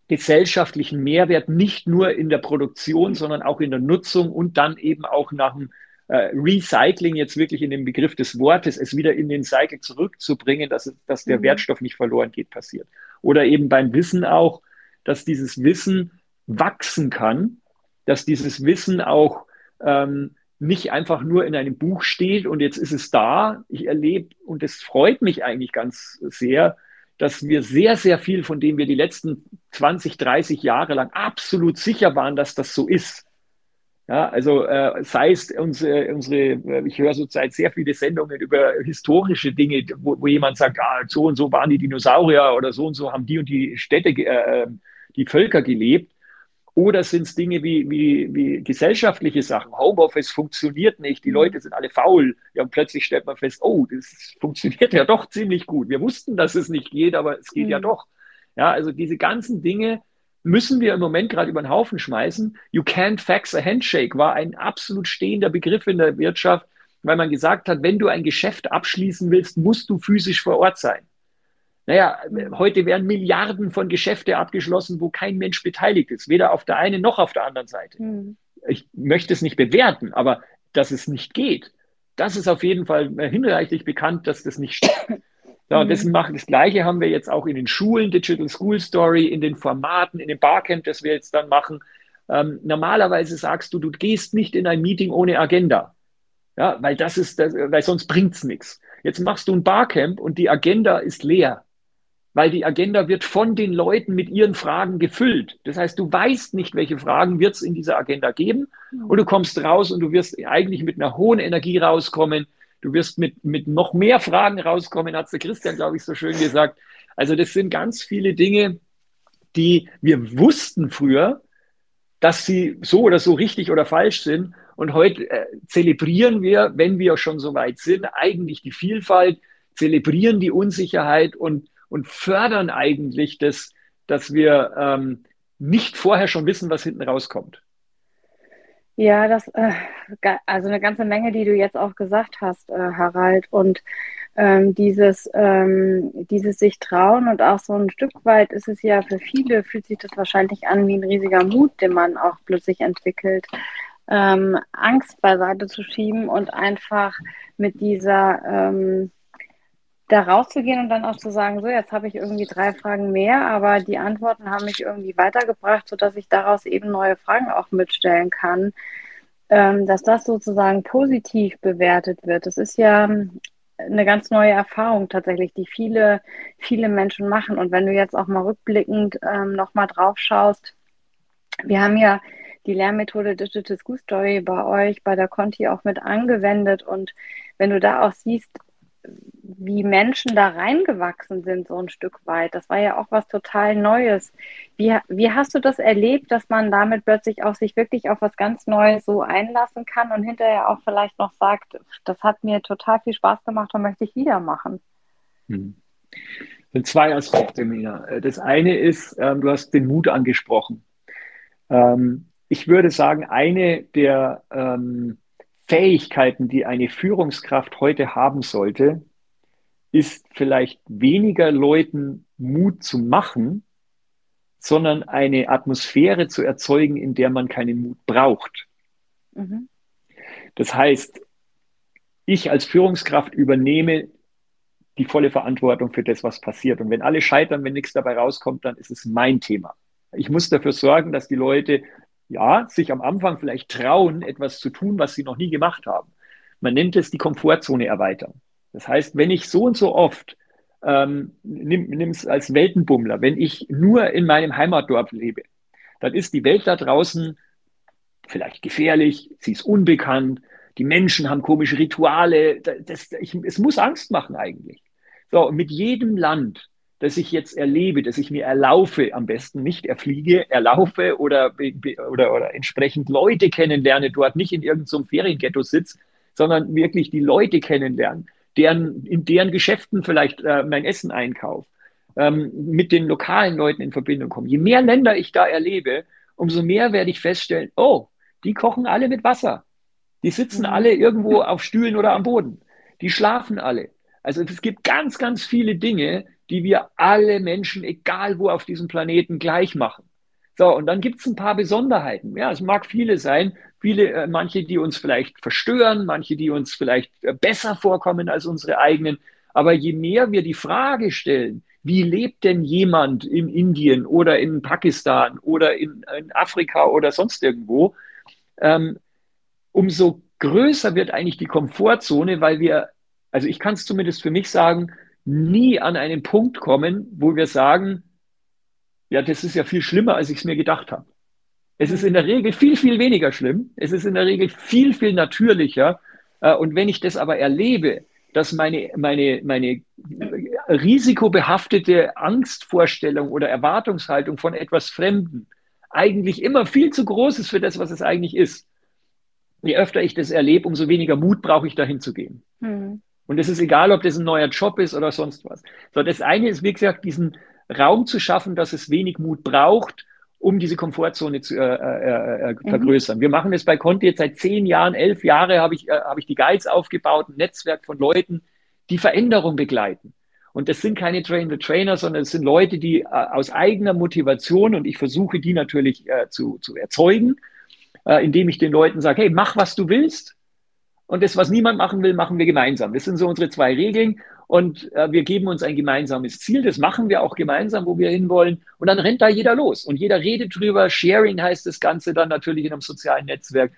gesellschaftlichen Mehrwert nicht nur in der Produktion, sondern auch in der Nutzung und dann eben auch nach dem äh, Recycling, jetzt wirklich in dem Begriff des Wortes, es wieder in den Cycle zurückzubringen, dass, dass der mhm. Wertstoff nicht verloren geht, passiert. Oder eben beim Wissen auch, dass dieses Wissen wachsen kann, dass dieses Wissen auch ähm, nicht einfach nur in einem Buch steht und jetzt ist es da. Ich erlebe, und es freut mich eigentlich ganz sehr, dass wir sehr, sehr viel, von dem wir die letzten 20, 30 Jahre lang absolut sicher waren, dass das so ist. Ja, also äh, sei es unsere, unsere, ich höre zurzeit sehr viele Sendungen über historische Dinge, wo, wo jemand sagt, ah, so und so waren die Dinosaurier oder so und so haben die und die Städte, äh, die Völker gelebt. Oder sind es Dinge wie, wie, wie gesellschaftliche Sachen? Homeoffice funktioniert nicht, die mhm. Leute sind alle faul. Ja, und plötzlich stellt man fest, oh, das funktioniert ja doch ziemlich gut. Wir wussten, dass es nicht geht, aber es geht mhm. ja doch. Ja, also diese ganzen Dinge müssen wir im Moment gerade über den Haufen schmeißen. You can't fax a handshake war ein absolut stehender Begriff in der Wirtschaft, weil man gesagt hat, wenn du ein Geschäft abschließen willst, musst du physisch vor Ort sein. Naja, heute werden Milliarden von Geschäfte abgeschlossen, wo kein Mensch beteiligt ist, weder auf der einen noch auf der anderen Seite. Mhm. Ich möchte es nicht bewerten, aber dass es nicht geht, das ist auf jeden Fall hinreichlich bekannt, dass das nicht stimmt. Ja, mhm. dessen machen das Gleiche haben wir jetzt auch in den Schulen, Digital School Story, in den Formaten, in dem Barcamp, das wir jetzt dann machen. Ähm, normalerweise sagst du, du gehst nicht in ein Meeting ohne Agenda. Ja, weil das ist, das, weil sonst bringt's nichts. Jetzt machst du ein Barcamp und die Agenda ist leer weil die Agenda wird von den Leuten mit ihren Fragen gefüllt. Das heißt, du weißt nicht, welche Fragen wird es in dieser Agenda geben und du kommst raus und du wirst eigentlich mit einer hohen Energie rauskommen. Du wirst mit, mit noch mehr Fragen rauskommen, hat der Christian, glaube ich, so schön gesagt. Also das sind ganz viele Dinge, die wir wussten früher, dass sie so oder so richtig oder falsch sind. Und heute äh, zelebrieren wir, wenn wir schon so weit sind, eigentlich die Vielfalt, zelebrieren die Unsicherheit und und fördern eigentlich das, dass wir ähm, nicht vorher schon wissen, was hinten rauskommt. Ja, das, äh, also eine ganze Menge, die du jetzt auch gesagt hast, äh, Harald. Und ähm, dieses, ähm, dieses sich trauen und auch so ein Stück weit ist es ja für viele, fühlt sich das wahrscheinlich an wie ein riesiger Mut, den man auch plötzlich entwickelt, ähm, Angst beiseite zu schieben und einfach mit dieser, ähm, da rauszugehen und dann auch zu sagen, so, jetzt habe ich irgendwie drei Fragen mehr, aber die Antworten haben mich irgendwie weitergebracht, sodass ich daraus eben neue Fragen auch mitstellen kann, ähm, dass das sozusagen positiv bewertet wird. Das ist ja eine ganz neue Erfahrung tatsächlich, die viele, viele Menschen machen. Und wenn du jetzt auch mal rückblickend ähm, nochmal drauf schaust, wir haben ja die Lernmethode Digital School Story bei euch, bei der Conti auch mit angewendet. Und wenn du da auch siehst, wie Menschen da reingewachsen sind, so ein Stück weit. Das war ja auch was total Neues. Wie, wie hast du das erlebt, dass man damit plötzlich auch sich wirklich auf was ganz Neues so einlassen kann und hinterher auch vielleicht noch sagt, das hat mir total viel Spaß gemacht und möchte ich wieder machen? Hm. Sind zwei Aspekte, Mina. Das eine ist, ähm, du hast den Mut angesprochen. Ähm, ich würde sagen, eine der ähm, Fähigkeiten, die eine Führungskraft heute haben sollte, ist vielleicht weniger Leuten Mut zu machen, sondern eine Atmosphäre zu erzeugen, in der man keinen Mut braucht. Mhm. Das heißt, ich als Führungskraft übernehme die volle Verantwortung für das, was passiert. Und wenn alle scheitern, wenn nichts dabei rauskommt, dann ist es mein Thema. Ich muss dafür sorgen, dass die Leute ja, sich am Anfang vielleicht trauen, etwas zu tun, was sie noch nie gemacht haben. Man nennt es die Komfortzone erweitern. Das heißt, wenn ich so und so oft, ähm, nimm es als Weltenbummler, wenn ich nur in meinem Heimatdorf lebe, dann ist die Welt da draußen vielleicht gefährlich, sie ist unbekannt, die Menschen haben komische Rituale, das, ich, es muss Angst machen eigentlich. So, mit jedem Land, das ich jetzt erlebe, das ich mir erlaufe, am besten nicht erfliege, erlaufe oder, oder, oder entsprechend Leute kennenlerne, dort nicht in irgendeinem Ferienghetto sitze, sondern wirklich die Leute kennenlernen, deren, in deren Geschäften vielleicht äh, mein Essen einkaufe, ähm, mit den lokalen Leuten in Verbindung komme. Je mehr Länder ich da erlebe, umso mehr werde ich feststellen, oh, die kochen alle mit Wasser. Die sitzen mhm. alle irgendwo auf Stühlen oder am Boden. Die schlafen alle. Also es gibt ganz, ganz viele Dinge, die wir alle Menschen, egal wo auf diesem Planeten, gleich machen. So, und dann gibt es ein paar Besonderheiten. Ja, es mag viele sein, viele, äh, manche, die uns vielleicht verstören, manche, die uns vielleicht äh, besser vorkommen als unsere eigenen. Aber je mehr wir die Frage stellen, wie lebt denn jemand in Indien oder in Pakistan oder in, in Afrika oder sonst irgendwo, ähm, umso größer wird eigentlich die Komfortzone, weil wir, also ich kann es zumindest für mich sagen, nie an einen Punkt kommen, wo wir sagen, ja, das ist ja viel schlimmer, als ich es mir gedacht habe. Es ist in der Regel viel, viel weniger schlimm. Es ist in der Regel viel, viel natürlicher. Äh, und wenn ich das aber erlebe, dass meine, meine, meine risikobehaftete Angstvorstellung oder Erwartungshaltung von etwas Fremden eigentlich immer viel zu groß ist für das, was es eigentlich ist. Je öfter ich das erlebe, umso weniger Mut brauche ich, dahin zu gehen. Mhm. Und es ist egal, ob das ein neuer Job ist oder sonst was. So, das eine ist, wie gesagt, diesen Raum zu schaffen, dass es wenig Mut braucht, um diese Komfortzone zu äh, äh, äh, mhm. vergrößern. Wir machen das bei Conti jetzt seit zehn Jahren, elf Jahre habe ich, äh, habe ich die Guides aufgebaut, ein Netzwerk von Leuten, die Veränderung begleiten. Und das sind keine Train-the-Trainer, sondern es sind Leute, die äh, aus eigener Motivation, und ich versuche die natürlich äh, zu, zu erzeugen, äh, indem ich den Leuten sage, hey, mach, was du willst, und das, was niemand machen will, machen wir gemeinsam. Das sind so unsere zwei Regeln. Und äh, wir geben uns ein gemeinsames Ziel. Das machen wir auch gemeinsam, wo wir hinwollen. Und dann rennt da jeder los. Und jeder redet drüber. Sharing heißt das Ganze dann natürlich in einem sozialen Netzwerk.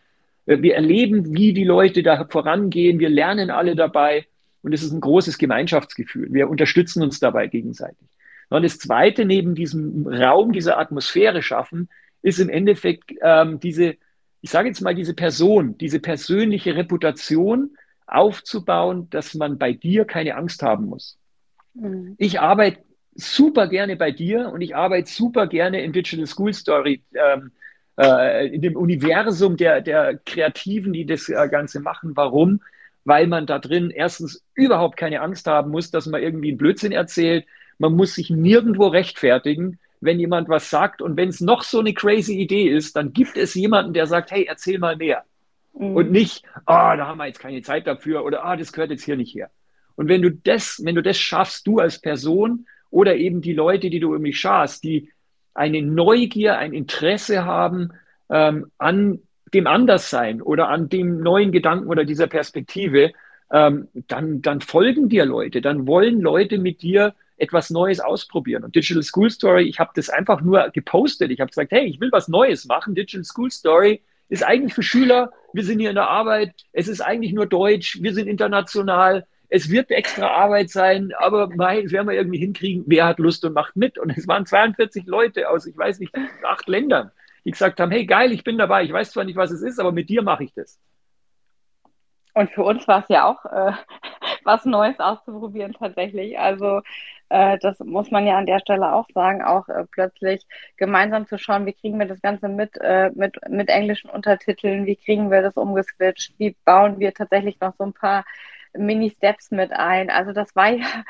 Äh, wir erleben, wie die Leute da vorangehen. Wir lernen alle dabei. Und es ist ein großes Gemeinschaftsgefühl. Wir unterstützen uns dabei gegenseitig. Und das Zweite, neben diesem Raum, dieser Atmosphäre schaffen, ist im Endeffekt ähm, diese ich sage jetzt mal, diese Person, diese persönliche Reputation aufzubauen, dass man bei dir keine Angst haben muss. Mhm. Ich arbeite super gerne bei dir und ich arbeite super gerne in Digital School Story, ähm, äh, in dem Universum der, der Kreativen, die das äh, Ganze machen. Warum? Weil man da drin erstens überhaupt keine Angst haben muss, dass man irgendwie einen Blödsinn erzählt. Man muss sich nirgendwo rechtfertigen wenn jemand was sagt und wenn es noch so eine crazy Idee ist, dann gibt es jemanden, der sagt, hey, erzähl mal mehr. Mhm. Und nicht, ah, oh, da haben wir jetzt keine Zeit dafür oder ah, oh, das gehört jetzt hier nicht her. Und wenn du das, wenn du das schaffst, du als Person oder eben die Leute, die du irgendwie schaust, die eine Neugier, ein Interesse haben ähm, an dem Anderssein oder an dem neuen Gedanken oder dieser Perspektive, ähm, dann, dann folgen dir Leute, dann wollen Leute mit dir etwas Neues ausprobieren. Und Digital School Story, ich habe das einfach nur gepostet. Ich habe gesagt, hey, ich will was Neues machen. Digital School Story ist eigentlich für Schüler. Wir sind hier in der Arbeit. Es ist eigentlich nur Deutsch. Wir sind international. Es wird extra Arbeit sein, aber mei, das werden wir irgendwie hinkriegen. Wer hat Lust und macht mit? Und es waren 42 Leute aus, ich weiß nicht, acht Ländern, die gesagt haben, hey, geil, ich bin dabei. Ich weiß zwar nicht, was es ist, aber mit dir mache ich das. Und für uns war es ja auch äh, was Neues auszuprobieren tatsächlich. Also äh, das muss man ja an der Stelle auch sagen, auch äh, plötzlich gemeinsam zu schauen, wie kriegen wir das Ganze mit, äh, mit, mit englischen Untertiteln, wie kriegen wir das umgeswitcht, wie bauen wir tatsächlich noch so ein paar Mini-Steps mit ein. Also das war ja,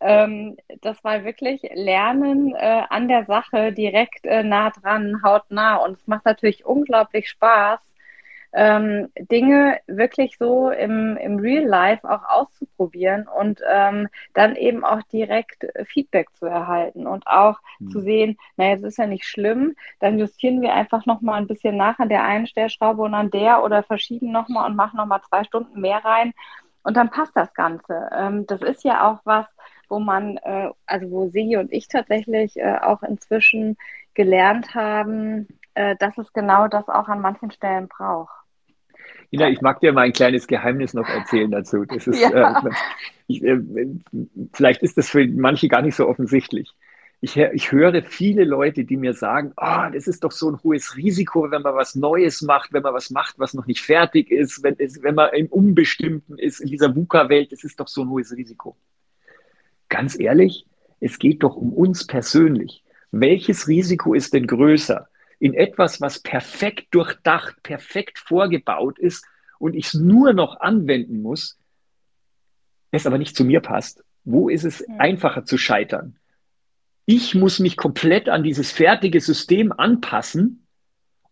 ähm, das war wirklich Lernen äh, an der Sache, direkt äh, nah dran, hautnah. Und es macht natürlich unglaublich Spaß, ähm, Dinge wirklich so im, im Real Life auch auszuprobieren und ähm, dann eben auch direkt Feedback zu erhalten und auch mhm. zu sehen, naja, es ist ja nicht schlimm, dann justieren wir einfach nochmal ein bisschen nach an der einen Stellschraube und an der oder verschieben nochmal und machen nochmal zwei Stunden mehr rein und dann passt das Ganze. Ähm, das ist ja auch was, wo man, äh, also wo Sigi und ich tatsächlich äh, auch inzwischen gelernt haben, äh, dass es genau das auch an manchen Stellen braucht. Ina, ich mag dir mal ein kleines Geheimnis noch erzählen dazu. Das ist, ja. äh, ich, äh, vielleicht ist das für manche gar nicht so offensichtlich ich, ich höre viele Leute, die mir sagen, oh, das ist doch so ein hohes Risiko, wenn man was Neues macht, wenn man was macht, was noch nicht fertig ist, wenn, es, wenn man im Unbestimmten ist, in dieser VUCA-Welt, das ist doch so ein hohes Risiko. Ganz ehrlich, es geht doch um uns persönlich. Welches Risiko ist denn größer? In etwas, was perfekt durchdacht, perfekt vorgebaut ist und ich es nur noch anwenden muss, es aber nicht zu mir passt. Wo ist es einfacher zu scheitern? ich muss mich komplett an dieses fertige System anpassen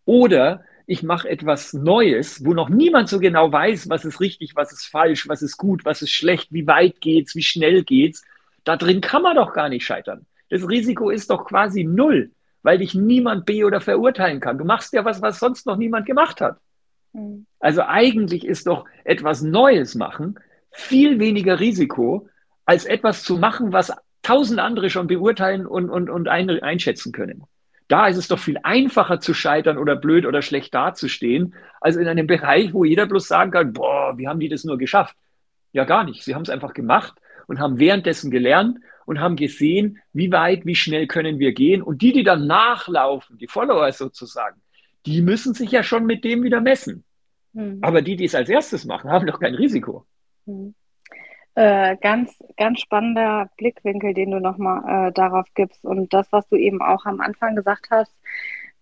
oder ich mache etwas Neues, wo noch niemand so genau weiß, was ist richtig, was ist falsch, was ist gut, was ist schlecht, wie weit geht's, wie schnell geht's. Da drin kann man doch gar nicht scheitern. Das Risiko ist doch quasi null, weil dich niemand be- oder verurteilen kann. Du machst ja was, was sonst noch niemand gemacht hat. Mhm. Also eigentlich ist doch etwas Neues machen viel weniger Risiko, als etwas zu machen, was tausend andere schon beurteilen und, und, und ein, einschätzen können. Da ist es doch viel einfacher zu scheitern oder blöd oder schlecht dazustehen, als in einem Bereich, wo jeder bloß sagen kann, boah, wie haben die das nur geschafft? Ja, gar nicht. Sie haben es einfach gemacht und haben währenddessen gelernt und haben gesehen, wie weit, wie schnell können wir gehen. Und die, die dann nachlaufen, die Follower sozusagen, die müssen sich ja schon mit dem wieder messen. Mhm. Aber die, die es als erstes machen, haben doch kein Risiko. Mhm. Äh, ganz, ganz spannender Blickwinkel, den du nochmal äh, darauf gibst. Und das, was du eben auch am Anfang gesagt hast,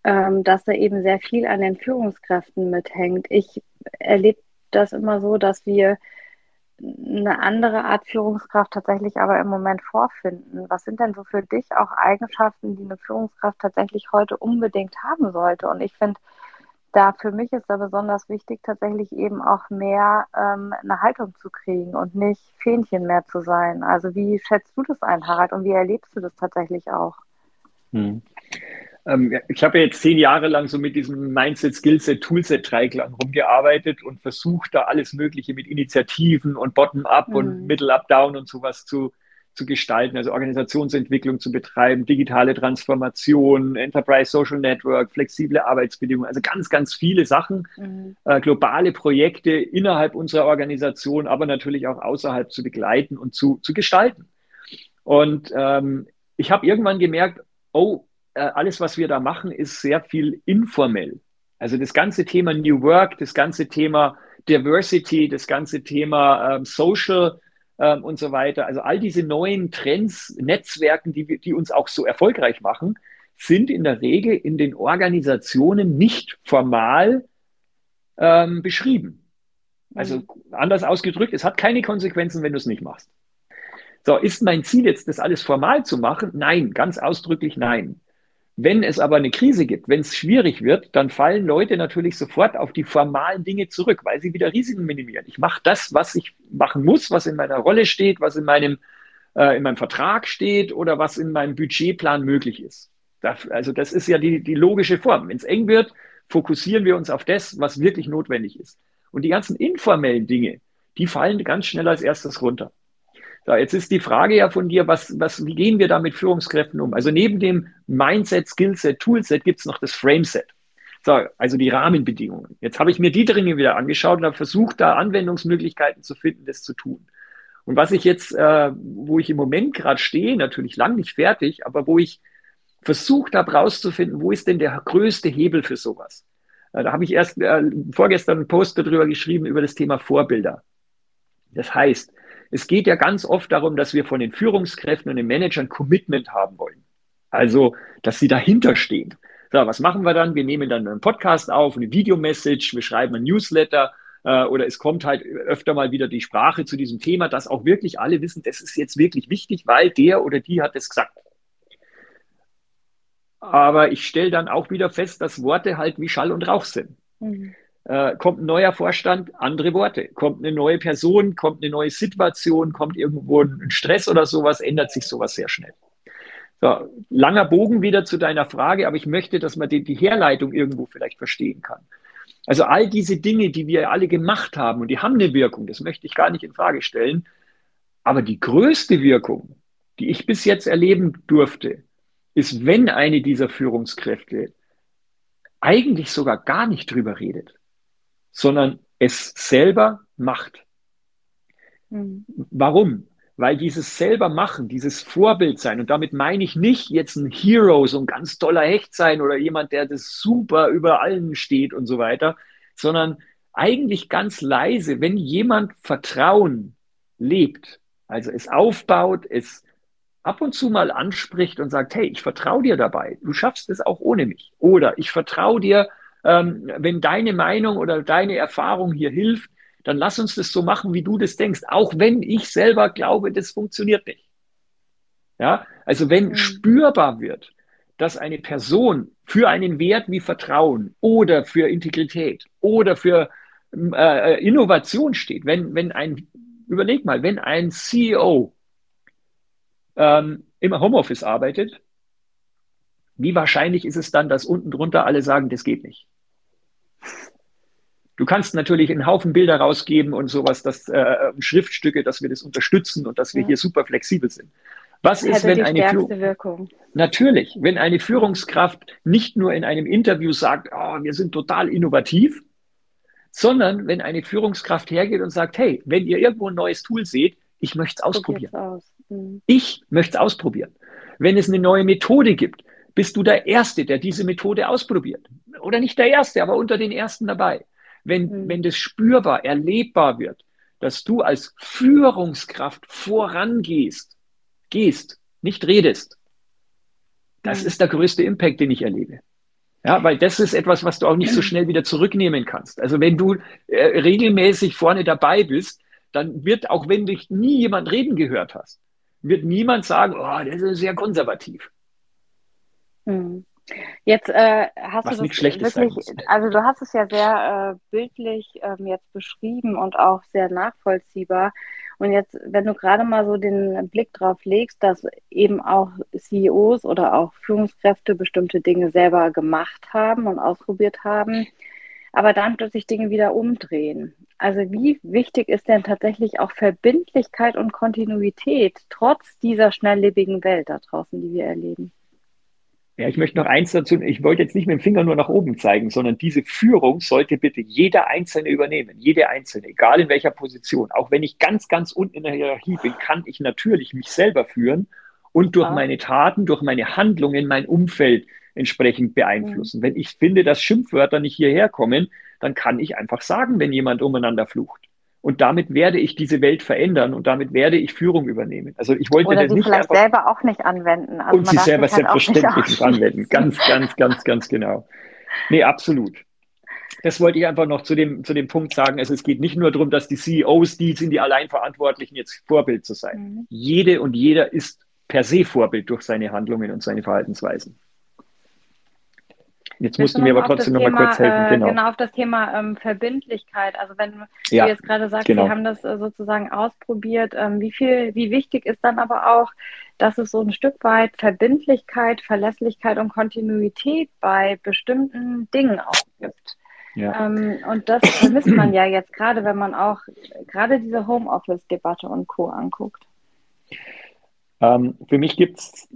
ähm, dass da eben sehr viel an den Führungskräften mithängt. Ich erlebe das immer so, dass wir eine andere Art Führungskraft tatsächlich aber im Moment vorfinden. Was sind denn so für dich auch Eigenschaften, die eine Führungskraft tatsächlich heute unbedingt haben sollte? Und ich finde, da für mich ist da besonders wichtig, tatsächlich eben auch mehr ähm, eine Haltung zu kriegen und nicht Fähnchen mehr zu sein. Also wie schätzt du das ein, Harald, und wie erlebst du das tatsächlich auch? Hm. Ähm, ich habe jetzt zehn Jahre lang so mit diesem Mindset, Skillset, Toolset-Dreiklang rumgearbeitet und versucht, da alles Mögliche mit Initiativen und Bottom-up hm. und Middle-up-down und sowas zu, zu gestalten, also Organisationsentwicklung zu betreiben, digitale Transformation, Enterprise Social Network, flexible Arbeitsbedingungen, also ganz, ganz viele Sachen, mhm. äh, globale Projekte innerhalb unserer Organisation, aber natürlich auch außerhalb zu begleiten und zu, zu gestalten. Und ähm, ich habe irgendwann gemerkt, oh, alles, was wir da machen, ist sehr viel informell. Also das ganze Thema New Work, das ganze Thema Diversity, das ganze Thema ähm, Social, ähm, und so weiter. Also all diese neuen Trends, Netzwerken, die, die uns auch so erfolgreich machen, sind in der Regel in den Organisationen nicht formal ähm, beschrieben. Also mhm. anders ausgedrückt, es hat keine Konsequenzen, wenn du es nicht machst. So, ist mein Ziel jetzt, das alles formal zu machen? Nein, ganz ausdrücklich nein. Wenn es aber eine Krise gibt, wenn es schwierig wird, dann fallen Leute natürlich sofort auf die formalen Dinge zurück, weil sie wieder Risiken minimieren. Ich mache das, was ich machen muss, was in meiner Rolle steht, was in meinem, äh, in meinem Vertrag steht oder was in meinem Budgetplan möglich ist. Das, also das ist ja die, die logische Form. Wenn es eng wird, fokussieren wir uns auf das, was wirklich notwendig ist. Und die ganzen informellen Dinge, die fallen ganz schnell als erstes runter. So, jetzt ist die Frage ja von dir, was, was, wie gehen wir da mit Führungskräften um? Also neben dem Mindset, Skillset, Toolset gibt es noch das Frameset. So, also die Rahmenbedingungen. Jetzt habe ich mir die Dinge wieder angeschaut und habe versucht, da Anwendungsmöglichkeiten zu finden, das zu tun. Und was ich jetzt, äh, wo ich im Moment gerade stehe, natürlich lang nicht fertig, aber wo ich versucht habe rauszufinden, wo ist denn der größte Hebel für sowas? Äh, da habe ich erst äh, vorgestern einen Post darüber geschrieben über das Thema Vorbilder. Das heißt, Es geht ja ganz oft darum, dass wir von den Führungskräften und den Managern Commitment haben wollen. Also, dass sie dahinter stehen. So, was machen wir dann? Wir nehmen dann einen Podcast auf, eine Videomessage, wir schreiben ein Newsletter äh, oder es kommt halt öfter mal wieder die Sprache zu diesem Thema, dass auch wirklich alle wissen, das ist jetzt wirklich wichtig, weil der oder die hat es gesagt. Aber ich stelle dann auch wieder fest, dass Worte halt wie Schall und Rauch sind. Mhm. Äh, kommt ein neuer Vorstand, andere Worte. Kommt eine neue Person, kommt eine neue Situation, kommt irgendwo ein Stress oder sowas, ändert sich sowas sehr schnell. So, langer Bogen wieder zu deiner Frage, aber ich möchte, dass man die, die Herleitung irgendwo vielleicht verstehen kann. Also all diese Dinge, die wir alle gemacht haben und die haben eine Wirkung, das möchte ich gar nicht in Frage stellen. Aber die größte Wirkung, die ich bis jetzt erleben durfte, ist, wenn eine dieser Führungskräfte eigentlich sogar gar nicht drüber redet, sondern es selber macht. Mhm. Warum? Weil dieses selber machen, dieses Vorbild sein, und damit meine ich nicht jetzt ein Hero, so ein ganz toller Hecht sein oder jemand, der das super über allen steht und so weiter, sondern eigentlich ganz leise, wenn jemand Vertrauen lebt, also es aufbaut, es ab und zu mal anspricht und sagt, hey, ich vertraue dir dabei, du schaffst es auch ohne mich. Oder ich vertraue dir, ähm, wenn deine Meinung oder deine Erfahrung hier hilft, dann lass uns das so machen, wie du das denkst, auch wenn ich selber glaube, das funktioniert nicht. Ja, also wenn mhm. spürbar wird, dass eine Person für einen Wert wie Vertrauen oder für Integrität oder für äh, Innovation steht, wenn, wenn ein, überleg mal, wenn ein CEO ähm, im Homeoffice arbeitet, wie wahrscheinlich ist es dann, dass unten drunter alle sagen, das geht nicht? Du kannst natürlich einen Haufen Bilder rausgeben und sowas, das äh, Schriftstücke, dass wir das unterstützen und dass wir ja. hier super flexibel sind. Was das ist, wenn eine Führung natürlich, wenn eine Führungskraft nicht nur in einem Interview sagt, oh, wir sind total innovativ, sondern wenn eine Führungskraft hergeht und sagt, hey, wenn ihr irgendwo ein neues Tool seht, ich möchte es ausprobieren. Aus. Mhm. Ich möchte es ausprobieren. Wenn es eine neue Methode gibt, bist du der Erste, der diese Methode ausprobiert. Oder nicht der Erste, aber unter den Ersten dabei. Wenn, mhm. wenn das spürbar, erlebbar wird, dass du als Führungskraft vorangehst, gehst, nicht redest, das mhm. ist der größte Impact, den ich erlebe. Ja, weil das ist etwas, was du auch nicht so schnell wieder zurücknehmen kannst. Also wenn du äh, regelmäßig vorne dabei bist, dann wird, auch wenn dich nie jemand reden gehört hast, wird niemand sagen, oh, das ist sehr konservativ. Hm. Jetzt äh, hast Was du das wirklich, also du hast es ja sehr äh, bildlich ähm, jetzt beschrieben und auch sehr nachvollziehbar. Und jetzt, wenn du gerade mal so den Blick drauf legst, dass eben auch CEOs oder auch Führungskräfte bestimmte Dinge selber gemacht haben und ausprobiert haben, aber dann plötzlich Dinge wieder umdrehen. Also wie wichtig ist denn tatsächlich auch Verbindlichkeit und Kontinuität trotz dieser schnelllebigen Welt da draußen, die wir erleben? Ja, ich möchte noch eins dazu, ich wollte jetzt nicht mit dem Finger nur nach oben zeigen, sondern diese Führung sollte bitte jeder Einzelne übernehmen, jede Einzelne, egal in welcher Position. Auch wenn ich ganz, ganz unten in der Hierarchie bin, kann ich natürlich mich selber führen und durch ja. meine Taten, durch meine Handlungen mein Umfeld entsprechend beeinflussen. Mhm. Wenn ich finde, dass Schimpfwörter nicht hierher kommen, dann kann ich einfach sagen, wenn jemand umeinander flucht. Und damit werde ich diese Welt verändern und damit werde ich Führung übernehmen. Also ich wollte Oder das nicht vielleicht selber auch nicht anwenden. Also und sie selber halt selbstverständlich nicht, anwenden. Ganz, ganz, ganz, ganz genau. Nee, absolut. Das wollte ich einfach noch zu dem, zu dem Punkt sagen. Also es geht nicht nur darum, dass die CEOs, die sind die Alleinverantwortlichen, jetzt Vorbild zu sein. Mhm. Jede und jeder ist per se Vorbild durch seine Handlungen und seine Verhaltensweisen. Jetzt musst du mir aber trotzdem noch mal kurz helfen. Äh, genau. genau auf das Thema ähm, Verbindlichkeit. Also wenn ja, du jetzt gerade sagst, genau. Sie haben das äh, sozusagen ausprobiert, ähm, wie viel, wie wichtig ist dann aber auch, dass es so ein Stück weit Verbindlichkeit, Verlässlichkeit und Kontinuität bei bestimmten Dingen auch gibt. Ja. Ähm, und das vermisst man ja jetzt gerade, wenn man auch gerade diese Homeoffice-Debatte und Co. anguckt. Ähm, für mich gibt es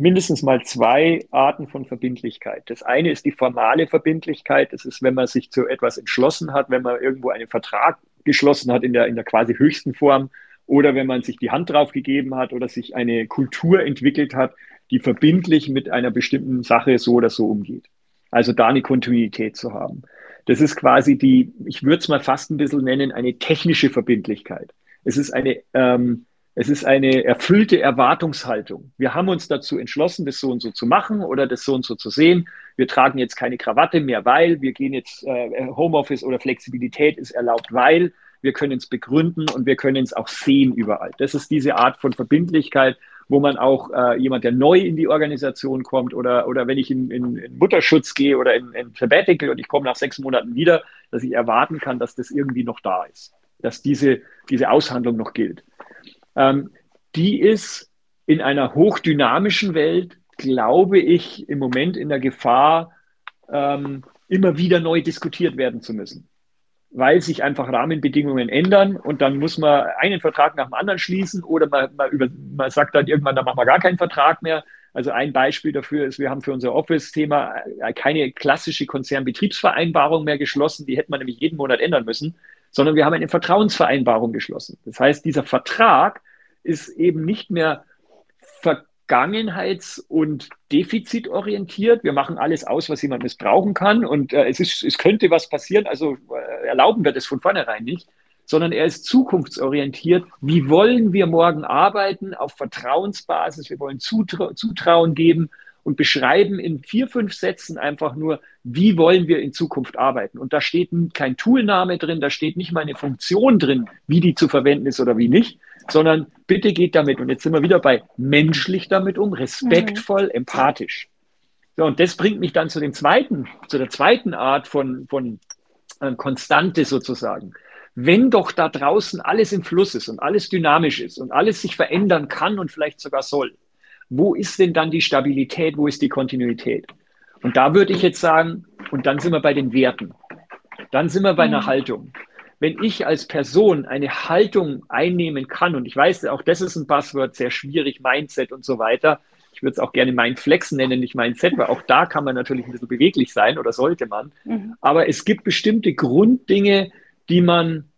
mindestens mal zwei Arten von Verbindlichkeit. Das eine ist die formale Verbindlichkeit. Das ist, wenn man sich zu etwas entschlossen hat, wenn man irgendwo einen Vertrag geschlossen hat in der, in der quasi höchsten Form oder wenn man sich die Hand drauf gegeben hat oder sich eine Kultur entwickelt hat, die verbindlich mit einer bestimmten Sache so oder so umgeht. Also da eine Kontinuität zu haben. Das ist quasi die, ich würde es mal fast ein bisschen nennen, eine technische Verbindlichkeit. Es ist eine, ähm, es ist eine erfüllte Erwartungshaltung. Wir haben uns dazu entschlossen, das so und so zu machen oder das so und so zu sehen. Wir tragen jetzt keine Krawatte mehr, weil wir gehen jetzt äh, Homeoffice oder Flexibilität ist erlaubt, weil wir können es begründen und wir können es auch sehen überall. Das ist diese Art von Verbindlichkeit, wo man auch äh, jemand, der neu in die Organisation kommt oder, oder wenn ich in, in, in Mutterschutz gehe oder in, in Sabbatical und ich komme nach sechs Monaten wieder, dass ich erwarten kann, dass das irgendwie noch da ist, dass diese, diese Aushandlung noch gilt. Ähm, die ist in einer hochdynamischen Welt, glaube ich, im Moment in der Gefahr, ähm, immer wieder neu diskutiert werden zu müssen weil sich einfach Rahmenbedingungen ändern und dann muss man einen Vertrag nach dem anderen schließen oder man, man, über, man sagt dann irgendwann, da machen wir gar keinen Vertrag mehr. Also ein Beispiel dafür ist, wir haben für unser Office-Thema äh, keine klassische Konzernbetriebsvereinbarung mehr geschlossen, die hätte man nämlich jeden Monat ändern müssen, sondern wir haben eine Vertrauensvereinbarung geschlossen. Das heißt, dieser Vertrag ist eben nicht mehr ver vergangenheits- und defizitorientiert. Wir machen alles aus, was jemand missbrauchen kann. Und äh, es, ist, es könnte was passieren, also äh, erlauben wir das von vornherein nicht, sondern er ist zukunftsorientiert. Wie wollen wir morgen arbeiten auf Vertrauensbasis? Wir wollen Zutra Zutrauen geben und beschreiben in vier, fünf Sätzen einfach nur, wie wollen wir in Zukunft arbeiten. Und da steht kein Toolname drin, da steht nicht mal eine Funktion drin, wie die zu verwenden ist oder wie nicht, sondern bitte geht damit, und jetzt sind wir wieder bei menschlich damit um, respektvoll, mhm. empathisch. So, und das bringt mich dann zu dem zweiten, zu der zweiten Art von, von äh, Konstante sozusagen. Wenn doch da draußen alles im Fluss ist und alles dynamisch ist und alles sich verändern kann und vielleicht sogar soll, wo ist denn dann die Stabilität, wo ist die Kontinuität? Und da würde ich jetzt sagen, und dann sind wir bei den Werten. Dann sind wir bei einer mhm. Haltung. Wenn ich als Person eine Haltung einnehmen kann, und ich weiß, auch das ist ein Passwort, sehr schwierig, Mindset und so weiter. Ich würde es auch gerne Mindflex nennen, nicht Mindset, weil auch da kann man natürlich ein bisschen beweglich sein oder sollte man. Mhm. Aber es gibt bestimmte Grunddinge, die man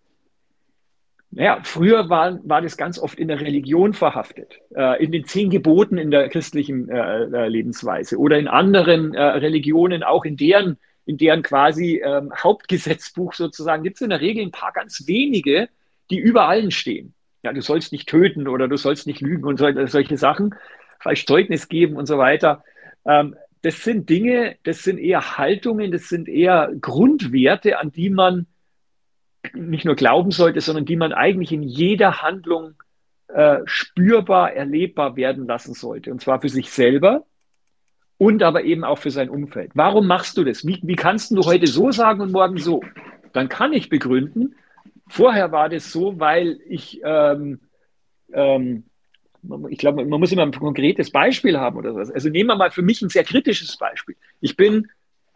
naja, früher war, war das ganz oft in der Religion verhaftet, äh, in den zehn Geboten in der christlichen äh, äh, Lebensweise oder in anderen äh, Religionen, auch in deren, in deren quasi ähm, Hauptgesetzbuch sozusagen, gibt es in der Regel ein paar ganz wenige, die über allen stehen. Ja, du sollst nicht töten oder du sollst nicht lügen und so, solche Sachen, falsch Zeugnis geben und so weiter. Ähm, das sind Dinge, das sind eher Haltungen, das sind eher Grundwerte, an die man nicht nur glauben sollte, sondern die man eigentlich in jeder Handlung äh, spürbar, erlebbar werden lassen sollte. Und zwar für sich selber und aber eben auch für sein Umfeld. Warum machst du das? Wie, wie kannst du heute so sagen und morgen so? Dann kann ich begründen, vorher war das so, weil ich, ähm, ähm, ich glaube, man muss immer ein konkretes Beispiel haben oder was. Also nehmen wir mal für mich ein sehr kritisches Beispiel. Ich bin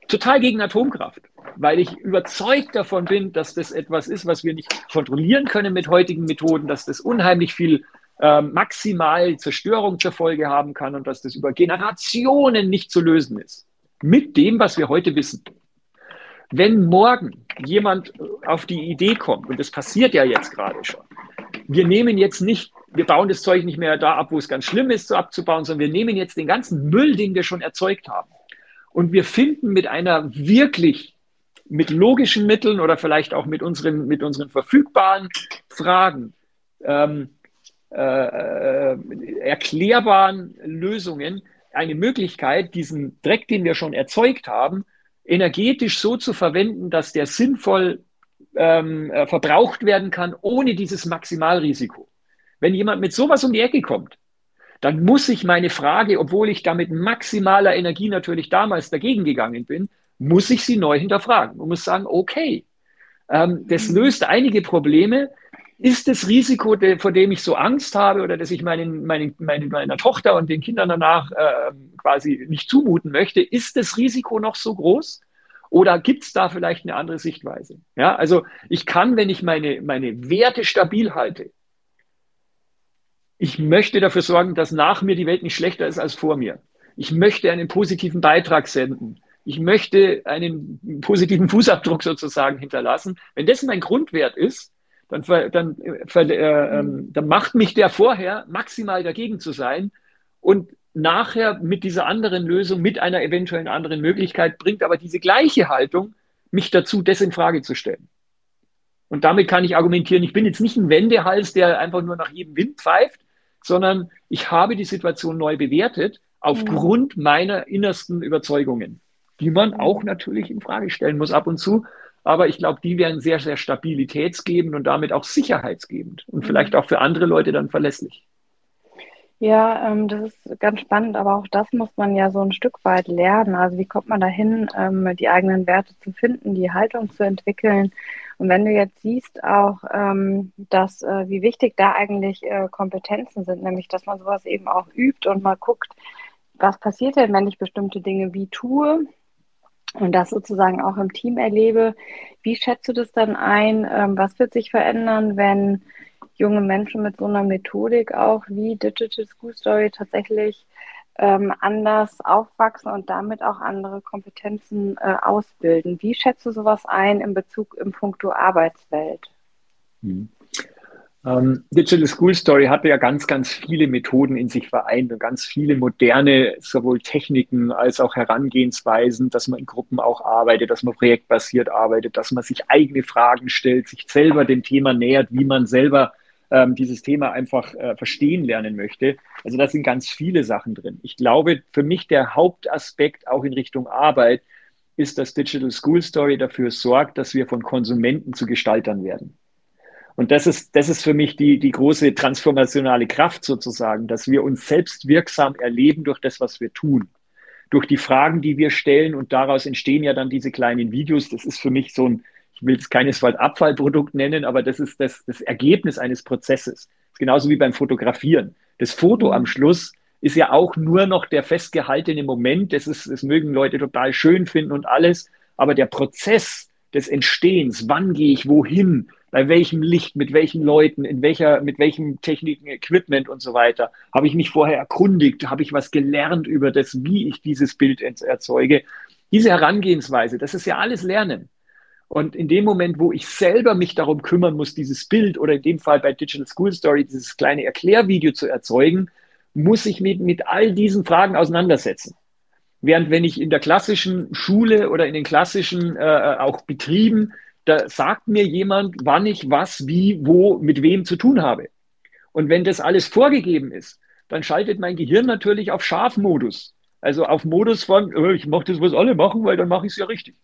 total gegen Atomkraft, weil ich überzeugt davon bin, dass das etwas ist, was wir nicht kontrollieren können mit heutigen Methoden, dass das unheimlich viel äh, maximal Zerstörung zur Folge haben kann und dass das über Generationen nicht zu lösen ist. Mit dem, was wir heute wissen. Wenn morgen jemand auf die Idee kommt, und das passiert ja jetzt gerade schon, wir nehmen jetzt nicht, wir bauen das Zeug nicht mehr da ab, wo es ganz schlimm ist, so abzubauen, sondern wir nehmen jetzt den ganzen Müll, den wir schon erzeugt haben, und wir finden mit einer wirklich, mit logischen Mitteln oder vielleicht auch mit unseren, mit unseren verfügbaren Fragen, ähm, äh, äh, erklärbaren Lösungen eine Möglichkeit, diesen Dreck, den wir schon erzeugt haben, energetisch so zu verwenden, dass der sinnvoll ähm, äh, verbraucht werden kann, ohne dieses Maximalrisiko. Wenn jemand mit sowas um die Ecke kommt, dann muss ich meine Frage, obwohl ich da mit maximaler Energie natürlich damals dagegen gegangen bin, muss ich sie neu hinterfragen und muss sagen, okay, ähm, das löst einige Probleme. Ist das Risiko, vor dem ich so Angst habe oder dass ich meinen, meinen, meinen, meiner Tochter und den Kindern danach äh, quasi nicht zumuten möchte, ist das Risiko noch so groß? Oder gibt es da vielleicht eine andere Sichtweise? Ja, also ich kann, wenn ich meine, meine Werte stabil halte, ich möchte dafür sorgen, dass nach mir die Welt nicht schlechter ist als vor mir. Ich möchte einen positiven Beitrag senden. Ich möchte einen positiven Fußabdruck sozusagen hinterlassen. Wenn das mein Grundwert ist, dann, dann, äh, äh, ähm, dann macht mich der vorher maximal dagegen zu sein und nachher mit dieser anderen Lösung, mit einer eventuellen anderen Möglichkeit, bringt aber diese gleiche Haltung mich dazu, das in Frage zu stellen. Und damit kann ich argumentieren, ich bin jetzt nicht ein Wendehals, der einfach nur nach jedem Wind pfeift, sondern ich habe die Situation neu bewertet aufgrund mhm. meiner innersten Überzeugungen, die man auch natürlich in Frage stellen muss ab und zu. Aber ich glaube, die wären sehr, sehr stabilitätsgebend und damit auch sicherheitsgebend und mhm. vielleicht auch für andere Leute dann verlässlich. Ja, ähm, das ist ganz spannend, aber auch das muss man ja so ein Stück weit lernen. Also wie kommt man dahin, ähm, die eigenen Werte zu finden, die Haltung zu entwickeln? Und wenn du jetzt siehst auch, ähm, dass äh, wie wichtig da eigentlich äh, Kompetenzen sind, nämlich dass man sowas eben auch übt und mal guckt, was passiert denn, wenn ich bestimmte Dinge wie tue und das sozusagen auch im Team erlebe. Wie schätzt du das dann ein? Ähm, was wird sich verändern, wenn junge Menschen mit so einer Methodik auch wie Digital School Story tatsächlich ähm, anders aufwachsen und damit auch andere Kompetenzen äh, ausbilden. Wie schätzt du sowas ein in Bezug im Punkto Arbeitswelt? Hm. Ähm, Digital School Story hatte ja ganz, ganz viele Methoden in sich vereint und ganz viele moderne, sowohl Techniken als auch Herangehensweisen, dass man in Gruppen auch arbeitet, dass man projektbasiert arbeitet, dass man sich eigene Fragen stellt, sich selber dem Thema nähert, wie man selber ähm, dieses Thema einfach äh, verstehen lernen möchte. Also da sind ganz viele Sachen drin. Ich glaube, für mich der Hauptaspekt auch in Richtung Arbeit ist, dass Digital School Story dafür sorgt, dass wir von Konsumenten zu Gestaltern werden. Und das ist, das ist für mich die, die große transformationale Kraft sozusagen, dass wir uns selbst wirksam erleben durch das, was wir tun. Durch die Fragen, die wir stellen und daraus entstehen ja dann diese kleinen Videos. Das ist für mich so ein, ich will es keinesfalls Abfallprodukt nennen, aber das ist das, das Ergebnis eines Prozesses. genauso wie beim Fotografieren. Das Foto am Schluss ist ja auch nur noch der festgehaltene Moment. Das, ist, das mögen Leute total schön finden und alles. Aber der Prozess des Entstehens, wann gehe ich wohin, bei welchem Licht, mit welchen Leuten, in welcher, mit welchem Techniken, Equipment und so weiter, habe ich mich vorher erkundigt, habe ich was gelernt über das, wie ich dieses Bild erzeuge. Diese Herangehensweise, das ist ja alles Lernen. Und in dem Moment, wo ich selber mich darum kümmern muss, dieses Bild oder in dem Fall bei Digital School Story dieses kleine Erklärvideo zu erzeugen, muss ich mich mit all diesen Fragen auseinandersetzen. Während wenn ich in der klassischen Schule oder in den klassischen äh, auch Betrieben, da sagt mir jemand, wann ich was, wie, wo, mit wem zu tun habe. Und wenn das alles vorgegeben ist, dann schaltet mein Gehirn natürlich auf Scharfmodus. Also auf Modus von, äh, ich mache das, was alle machen, weil dann mache ich es ja richtig.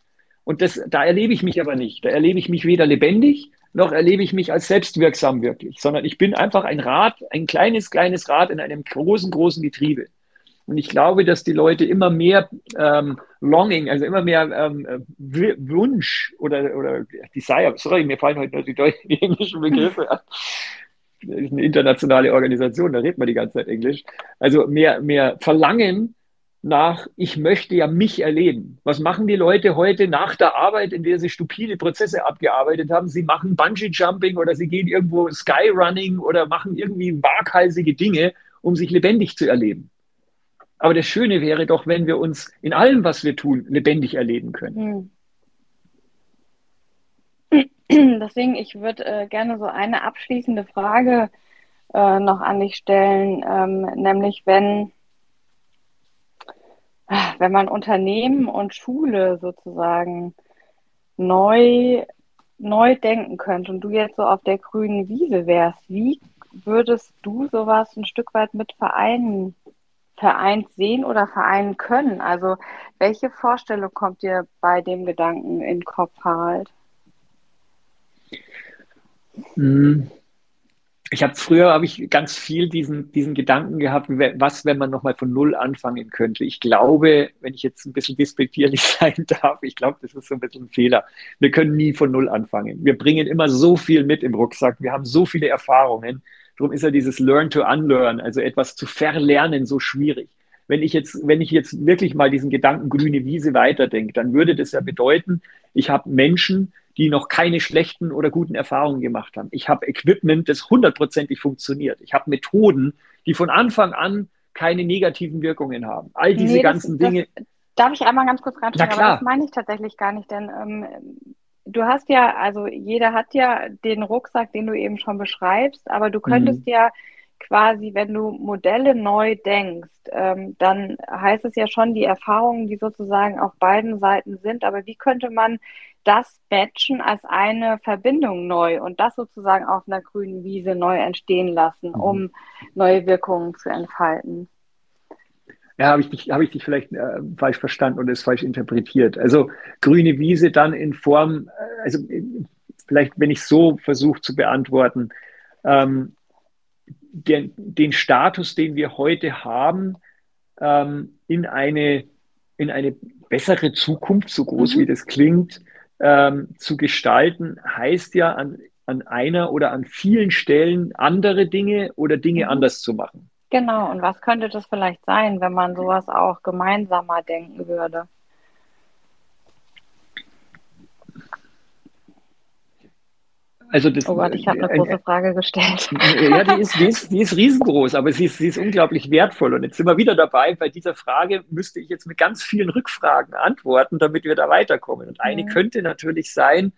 Und das, da erlebe ich mich aber nicht. Da erlebe ich mich weder lebendig, noch erlebe ich mich als selbstwirksam wirklich, sondern ich bin einfach ein Rad, ein kleines, kleines Rad in einem großen, großen Getriebe. Und ich glaube, dass die Leute immer mehr ähm, Longing, also immer mehr ähm, Wunsch oder, oder Desire, sorry, mir fallen heute nur die, deutschen, die englischen Begriffe an. Das ist eine internationale Organisation, da redet man die ganze Zeit Englisch. Also mehr, mehr Verlangen nach, ich möchte ja mich erleben. Was machen die Leute heute nach der Arbeit, in der sie stupide Prozesse abgearbeitet haben? Sie machen Bungee-Jumping oder sie gehen irgendwo Skyrunning oder machen irgendwie waghalsige Dinge, um sich lebendig zu erleben. Aber das Schöne wäre doch, wenn wir uns in allem, was wir tun, lebendig erleben können. Hm. Deswegen, ich würde äh, gerne so eine abschließende Frage äh, noch an dich stellen, ähm, nämlich wenn wenn man Unternehmen und Schule sozusagen neu, neu denken könnte und du jetzt so auf der grünen Wiese wärst, wie würdest du sowas ein Stück weit mit Vereinen vereint sehen oder vereinen können? Also welche Vorstellung kommt dir bei dem Gedanken in den Kopf, Harald? Hm ich habe früher habe ich ganz viel diesen, diesen Gedanken gehabt, was, wenn man nochmal von Null anfangen könnte. Ich glaube, wenn ich jetzt ein bisschen despektierlich sein darf, ich glaube, das ist so ein bisschen ein Fehler. Wir können nie von Null anfangen. Wir bringen immer so viel mit im Rucksack. Wir haben so viele Erfahrungen. Darum ist ja dieses Learn to Unlearn, also etwas zu verlernen, so schwierig. Wenn ich jetzt, wenn ich jetzt wirklich mal diesen Gedanken grüne Wiese weiterdenke, dann würde das ja bedeuten, ich habe Menschen, die noch keine schlechten oder guten Erfahrungen gemacht haben. Ich habe Equipment, das hundertprozentig funktioniert. Ich habe Methoden, die von Anfang an keine negativen Wirkungen haben. All diese nee, ganzen das, Dinge. Das, darf ich einmal ganz kurz reinschauen? Aber das meine ich tatsächlich gar nicht, denn ähm, du hast ja, also jeder hat ja den Rucksack, den du eben schon beschreibst, aber du könntest mhm. ja quasi, wenn du Modelle neu denkst, ähm, dann heißt es ja schon die Erfahrungen, die sozusagen auf beiden Seiten sind. Aber wie könnte man das Batchen als eine Verbindung neu und das sozusagen auf einer grünen Wiese neu entstehen lassen, mhm. um neue Wirkungen zu entfalten. Ja, habe ich dich, habe ich dich vielleicht äh, falsch verstanden oder es falsch interpretiert. Also grüne Wiese dann in Form, äh, also vielleicht, wenn ich so versuche zu beantworten, ähm, den, den Status, den wir heute haben, ähm, in eine, in eine bessere Zukunft, so groß mhm. wie das klingt, ähm, zu gestalten, heißt ja an, an einer oder an vielen Stellen andere Dinge oder Dinge mhm. anders zu machen. Genau, und was könnte das vielleicht sein, wenn man sowas auch gemeinsamer denken würde? Also das, oh Gott, ich habe eine äh, große Frage gestellt. Ja, die ist, die, ist, die ist riesengroß, aber sie ist, sie ist unglaublich wertvoll. Und jetzt sind wir wieder dabei, bei dieser Frage müsste ich jetzt mit ganz vielen Rückfragen antworten, damit wir da weiterkommen. Und eine mhm. könnte natürlich sein,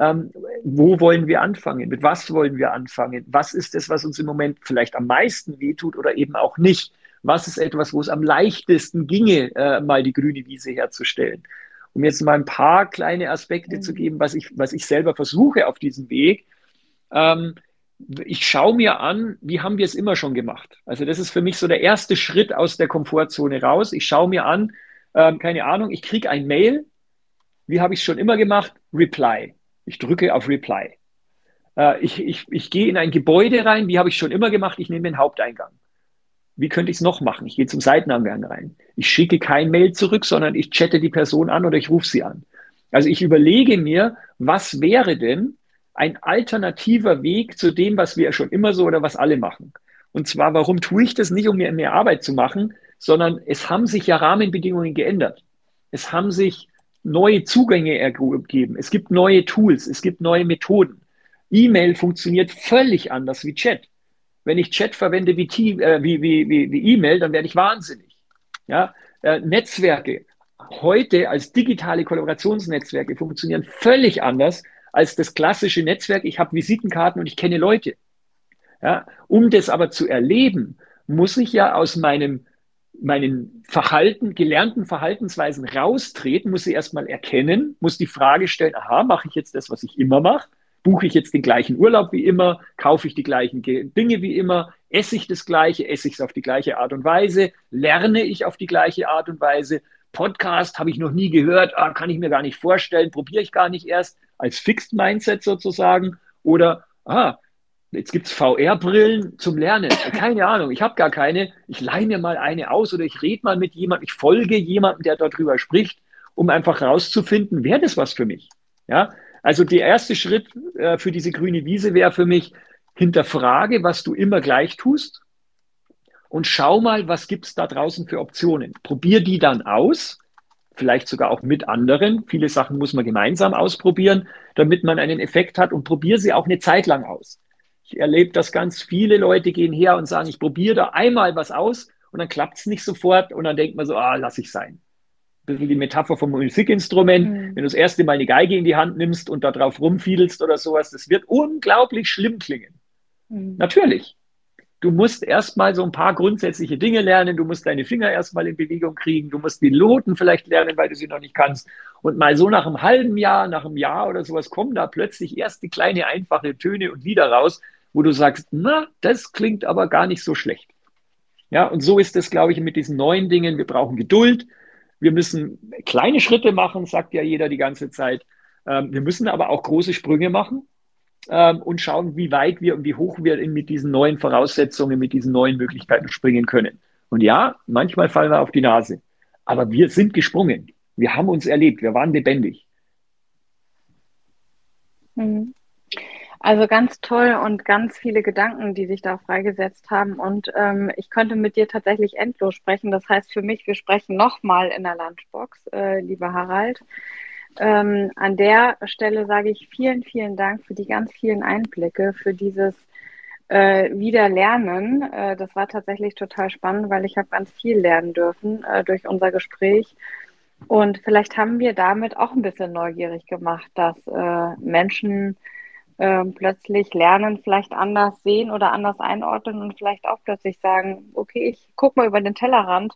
ähm, wo wollen wir anfangen? Mit was wollen wir anfangen? Was ist es, was uns im Moment vielleicht am meisten wehtut oder eben auch nicht? Was ist etwas, wo es am leichtesten ginge, äh, mal die grüne Wiese herzustellen? um jetzt mal ein paar kleine Aspekte mhm. zu geben, was ich, was ich selber versuche auf diesem Weg. Ähm, ich schaue mir an, wie haben wir es immer schon gemacht. Also das ist für mich so der erste Schritt aus der Komfortzone raus. Ich schaue mir an, ähm, keine Ahnung, ich kriege ein Mail. Wie habe ich es schon immer gemacht? Reply. Ich drücke auf Reply. Äh, ich, ich, ich gehe in ein Gebäude rein. Wie habe ich schon immer gemacht? Ich nehme den Haupteingang. Wie könnte ich es noch machen? Ich gehe zum Seitenangang rein. Ich schicke kein Mail zurück, sondern ich chatte die Person an oder ich rufe sie an. Also ich überlege mir, was wäre denn ein alternativer Weg zu dem, was wir schon immer so oder was alle machen. Und zwar, warum tue ich das nicht, um mir mehr Arbeit zu machen, sondern es haben sich ja Rahmenbedingungen geändert. Es haben sich neue Zugänge ergeben. Es gibt neue Tools, es gibt neue Methoden. E-Mail funktioniert völlig anders wie Chat. Wenn ich Chat verwende wie, äh, wie, wie, wie, E-Mail, dann werde ich wahnsinnig. Ja? Äh, Netzwerke heute als digitale Kollaborationsnetzwerke funktionieren völlig anders als das klassische Netzwerk. Ich habe Visitenkarten und ich kenne Leute. Ja? Um das aber zu erleben, muss ich ja aus meinem meinen Verhalten, gelernten Verhaltensweisen raustreten, muss sie erstmal erkennen, muss die Frage stellen, aha, mache ich jetzt das, was ich immer mache? Buche ich jetzt den gleichen Urlaub wie immer? Kaufe ich die gleichen Dinge wie immer? Esse ich das Gleiche? Esse ich es auf die gleiche Art und Weise? Lerne ich auf die gleiche Art und Weise? Podcast habe ich noch nie gehört, ah, kann ich mir gar nicht vorstellen, probiere ich gar nicht erst als Fixed Mindset sozusagen. Oder, ah, jetzt gibt es VR-Brillen zum Lernen. Keine Ahnung, ich habe gar keine. Ich leihe mir mal eine aus oder ich rede mal mit jemandem, ich folge jemandem, der darüber spricht, um einfach rauszufinden, wäre das was für mich? Ja, also der erste Schritt äh, für diese grüne Wiese wäre für mich, hinterfrage, was du immer gleich tust und schau mal, was gibt es da draußen für Optionen. Probier die dann aus, vielleicht sogar auch mit anderen. Viele Sachen muss man gemeinsam ausprobieren, damit man einen Effekt hat und probier sie auch eine Zeit lang aus. Ich erlebe, dass ganz viele Leute gehen her und sagen, ich probiere da einmal was aus und dann klappt es nicht sofort und dann denkt man so, ah, lass ich sein bisschen die Metapher vom Musikinstrument. Mhm. Wenn du das erste Mal eine Geige in die Hand nimmst und da drauf rumfiedelst oder sowas, das wird unglaublich schlimm klingen. Mhm. Natürlich. Du musst erstmal so ein paar grundsätzliche Dinge lernen. Du musst deine Finger erstmal in Bewegung kriegen. Du musst die Loten vielleicht lernen, weil du sie noch nicht kannst. Und mal so nach einem halben Jahr, nach einem Jahr oder sowas kommen da plötzlich erste kleine einfache Töne und Lieder raus, wo du sagst, na, das klingt aber gar nicht so schlecht. Ja, und so ist es, glaube ich, mit diesen neuen Dingen. Wir brauchen Geduld. Wir müssen kleine Schritte machen, sagt ja jeder die ganze Zeit. Ähm, wir müssen aber auch große Sprünge machen ähm, und schauen, wie weit wir und wie hoch wir mit diesen neuen Voraussetzungen, mit diesen neuen Möglichkeiten springen können. Und ja, manchmal fallen wir auf die Nase. Aber wir sind gesprungen. Wir haben uns erlebt. Wir waren lebendig. Mhm. Also ganz toll und ganz viele Gedanken, die sich da freigesetzt haben. Und ähm, ich könnte mit dir tatsächlich endlos sprechen. Das heißt für mich, wir sprechen nochmal in der Lunchbox, äh, lieber Harald. Ähm, an der Stelle sage ich vielen, vielen Dank für die ganz vielen Einblicke, für dieses äh, Wiederlernen. Äh, das war tatsächlich total spannend, weil ich habe ganz viel lernen dürfen äh, durch unser Gespräch. Und vielleicht haben wir damit auch ein bisschen neugierig gemacht, dass äh, Menschen äh, plötzlich lernen, vielleicht anders sehen oder anders einordnen und vielleicht auch plötzlich sagen, okay, ich gucke mal über den Tellerrand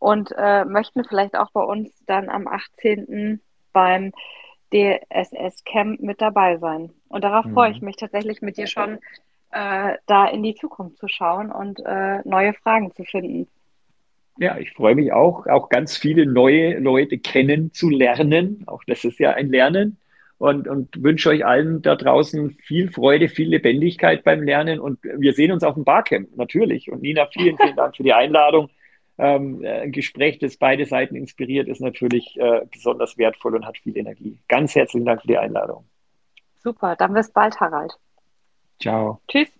und äh, möchten vielleicht auch bei uns dann am 18. beim DSS Camp mit dabei sein. Und darauf mhm. freue ich mich tatsächlich mit dir schon, äh, da in die Zukunft zu schauen und äh, neue Fragen zu finden. Ja, ich freue mich auch, auch ganz viele neue Leute kennenzulernen. Auch das ist ja ein Lernen. Und, und wünsche euch allen da draußen viel Freude, viel Lebendigkeit beim Lernen. Und wir sehen uns auf dem Barcamp, natürlich. Und Nina, vielen, vielen Dank für die Einladung. Ähm, ein Gespräch, das beide Seiten inspiriert, ist natürlich äh, besonders wertvoll und hat viel Energie. Ganz herzlichen Dank für die Einladung. Super, dann bis bald, Harald. Ciao. Tschüss.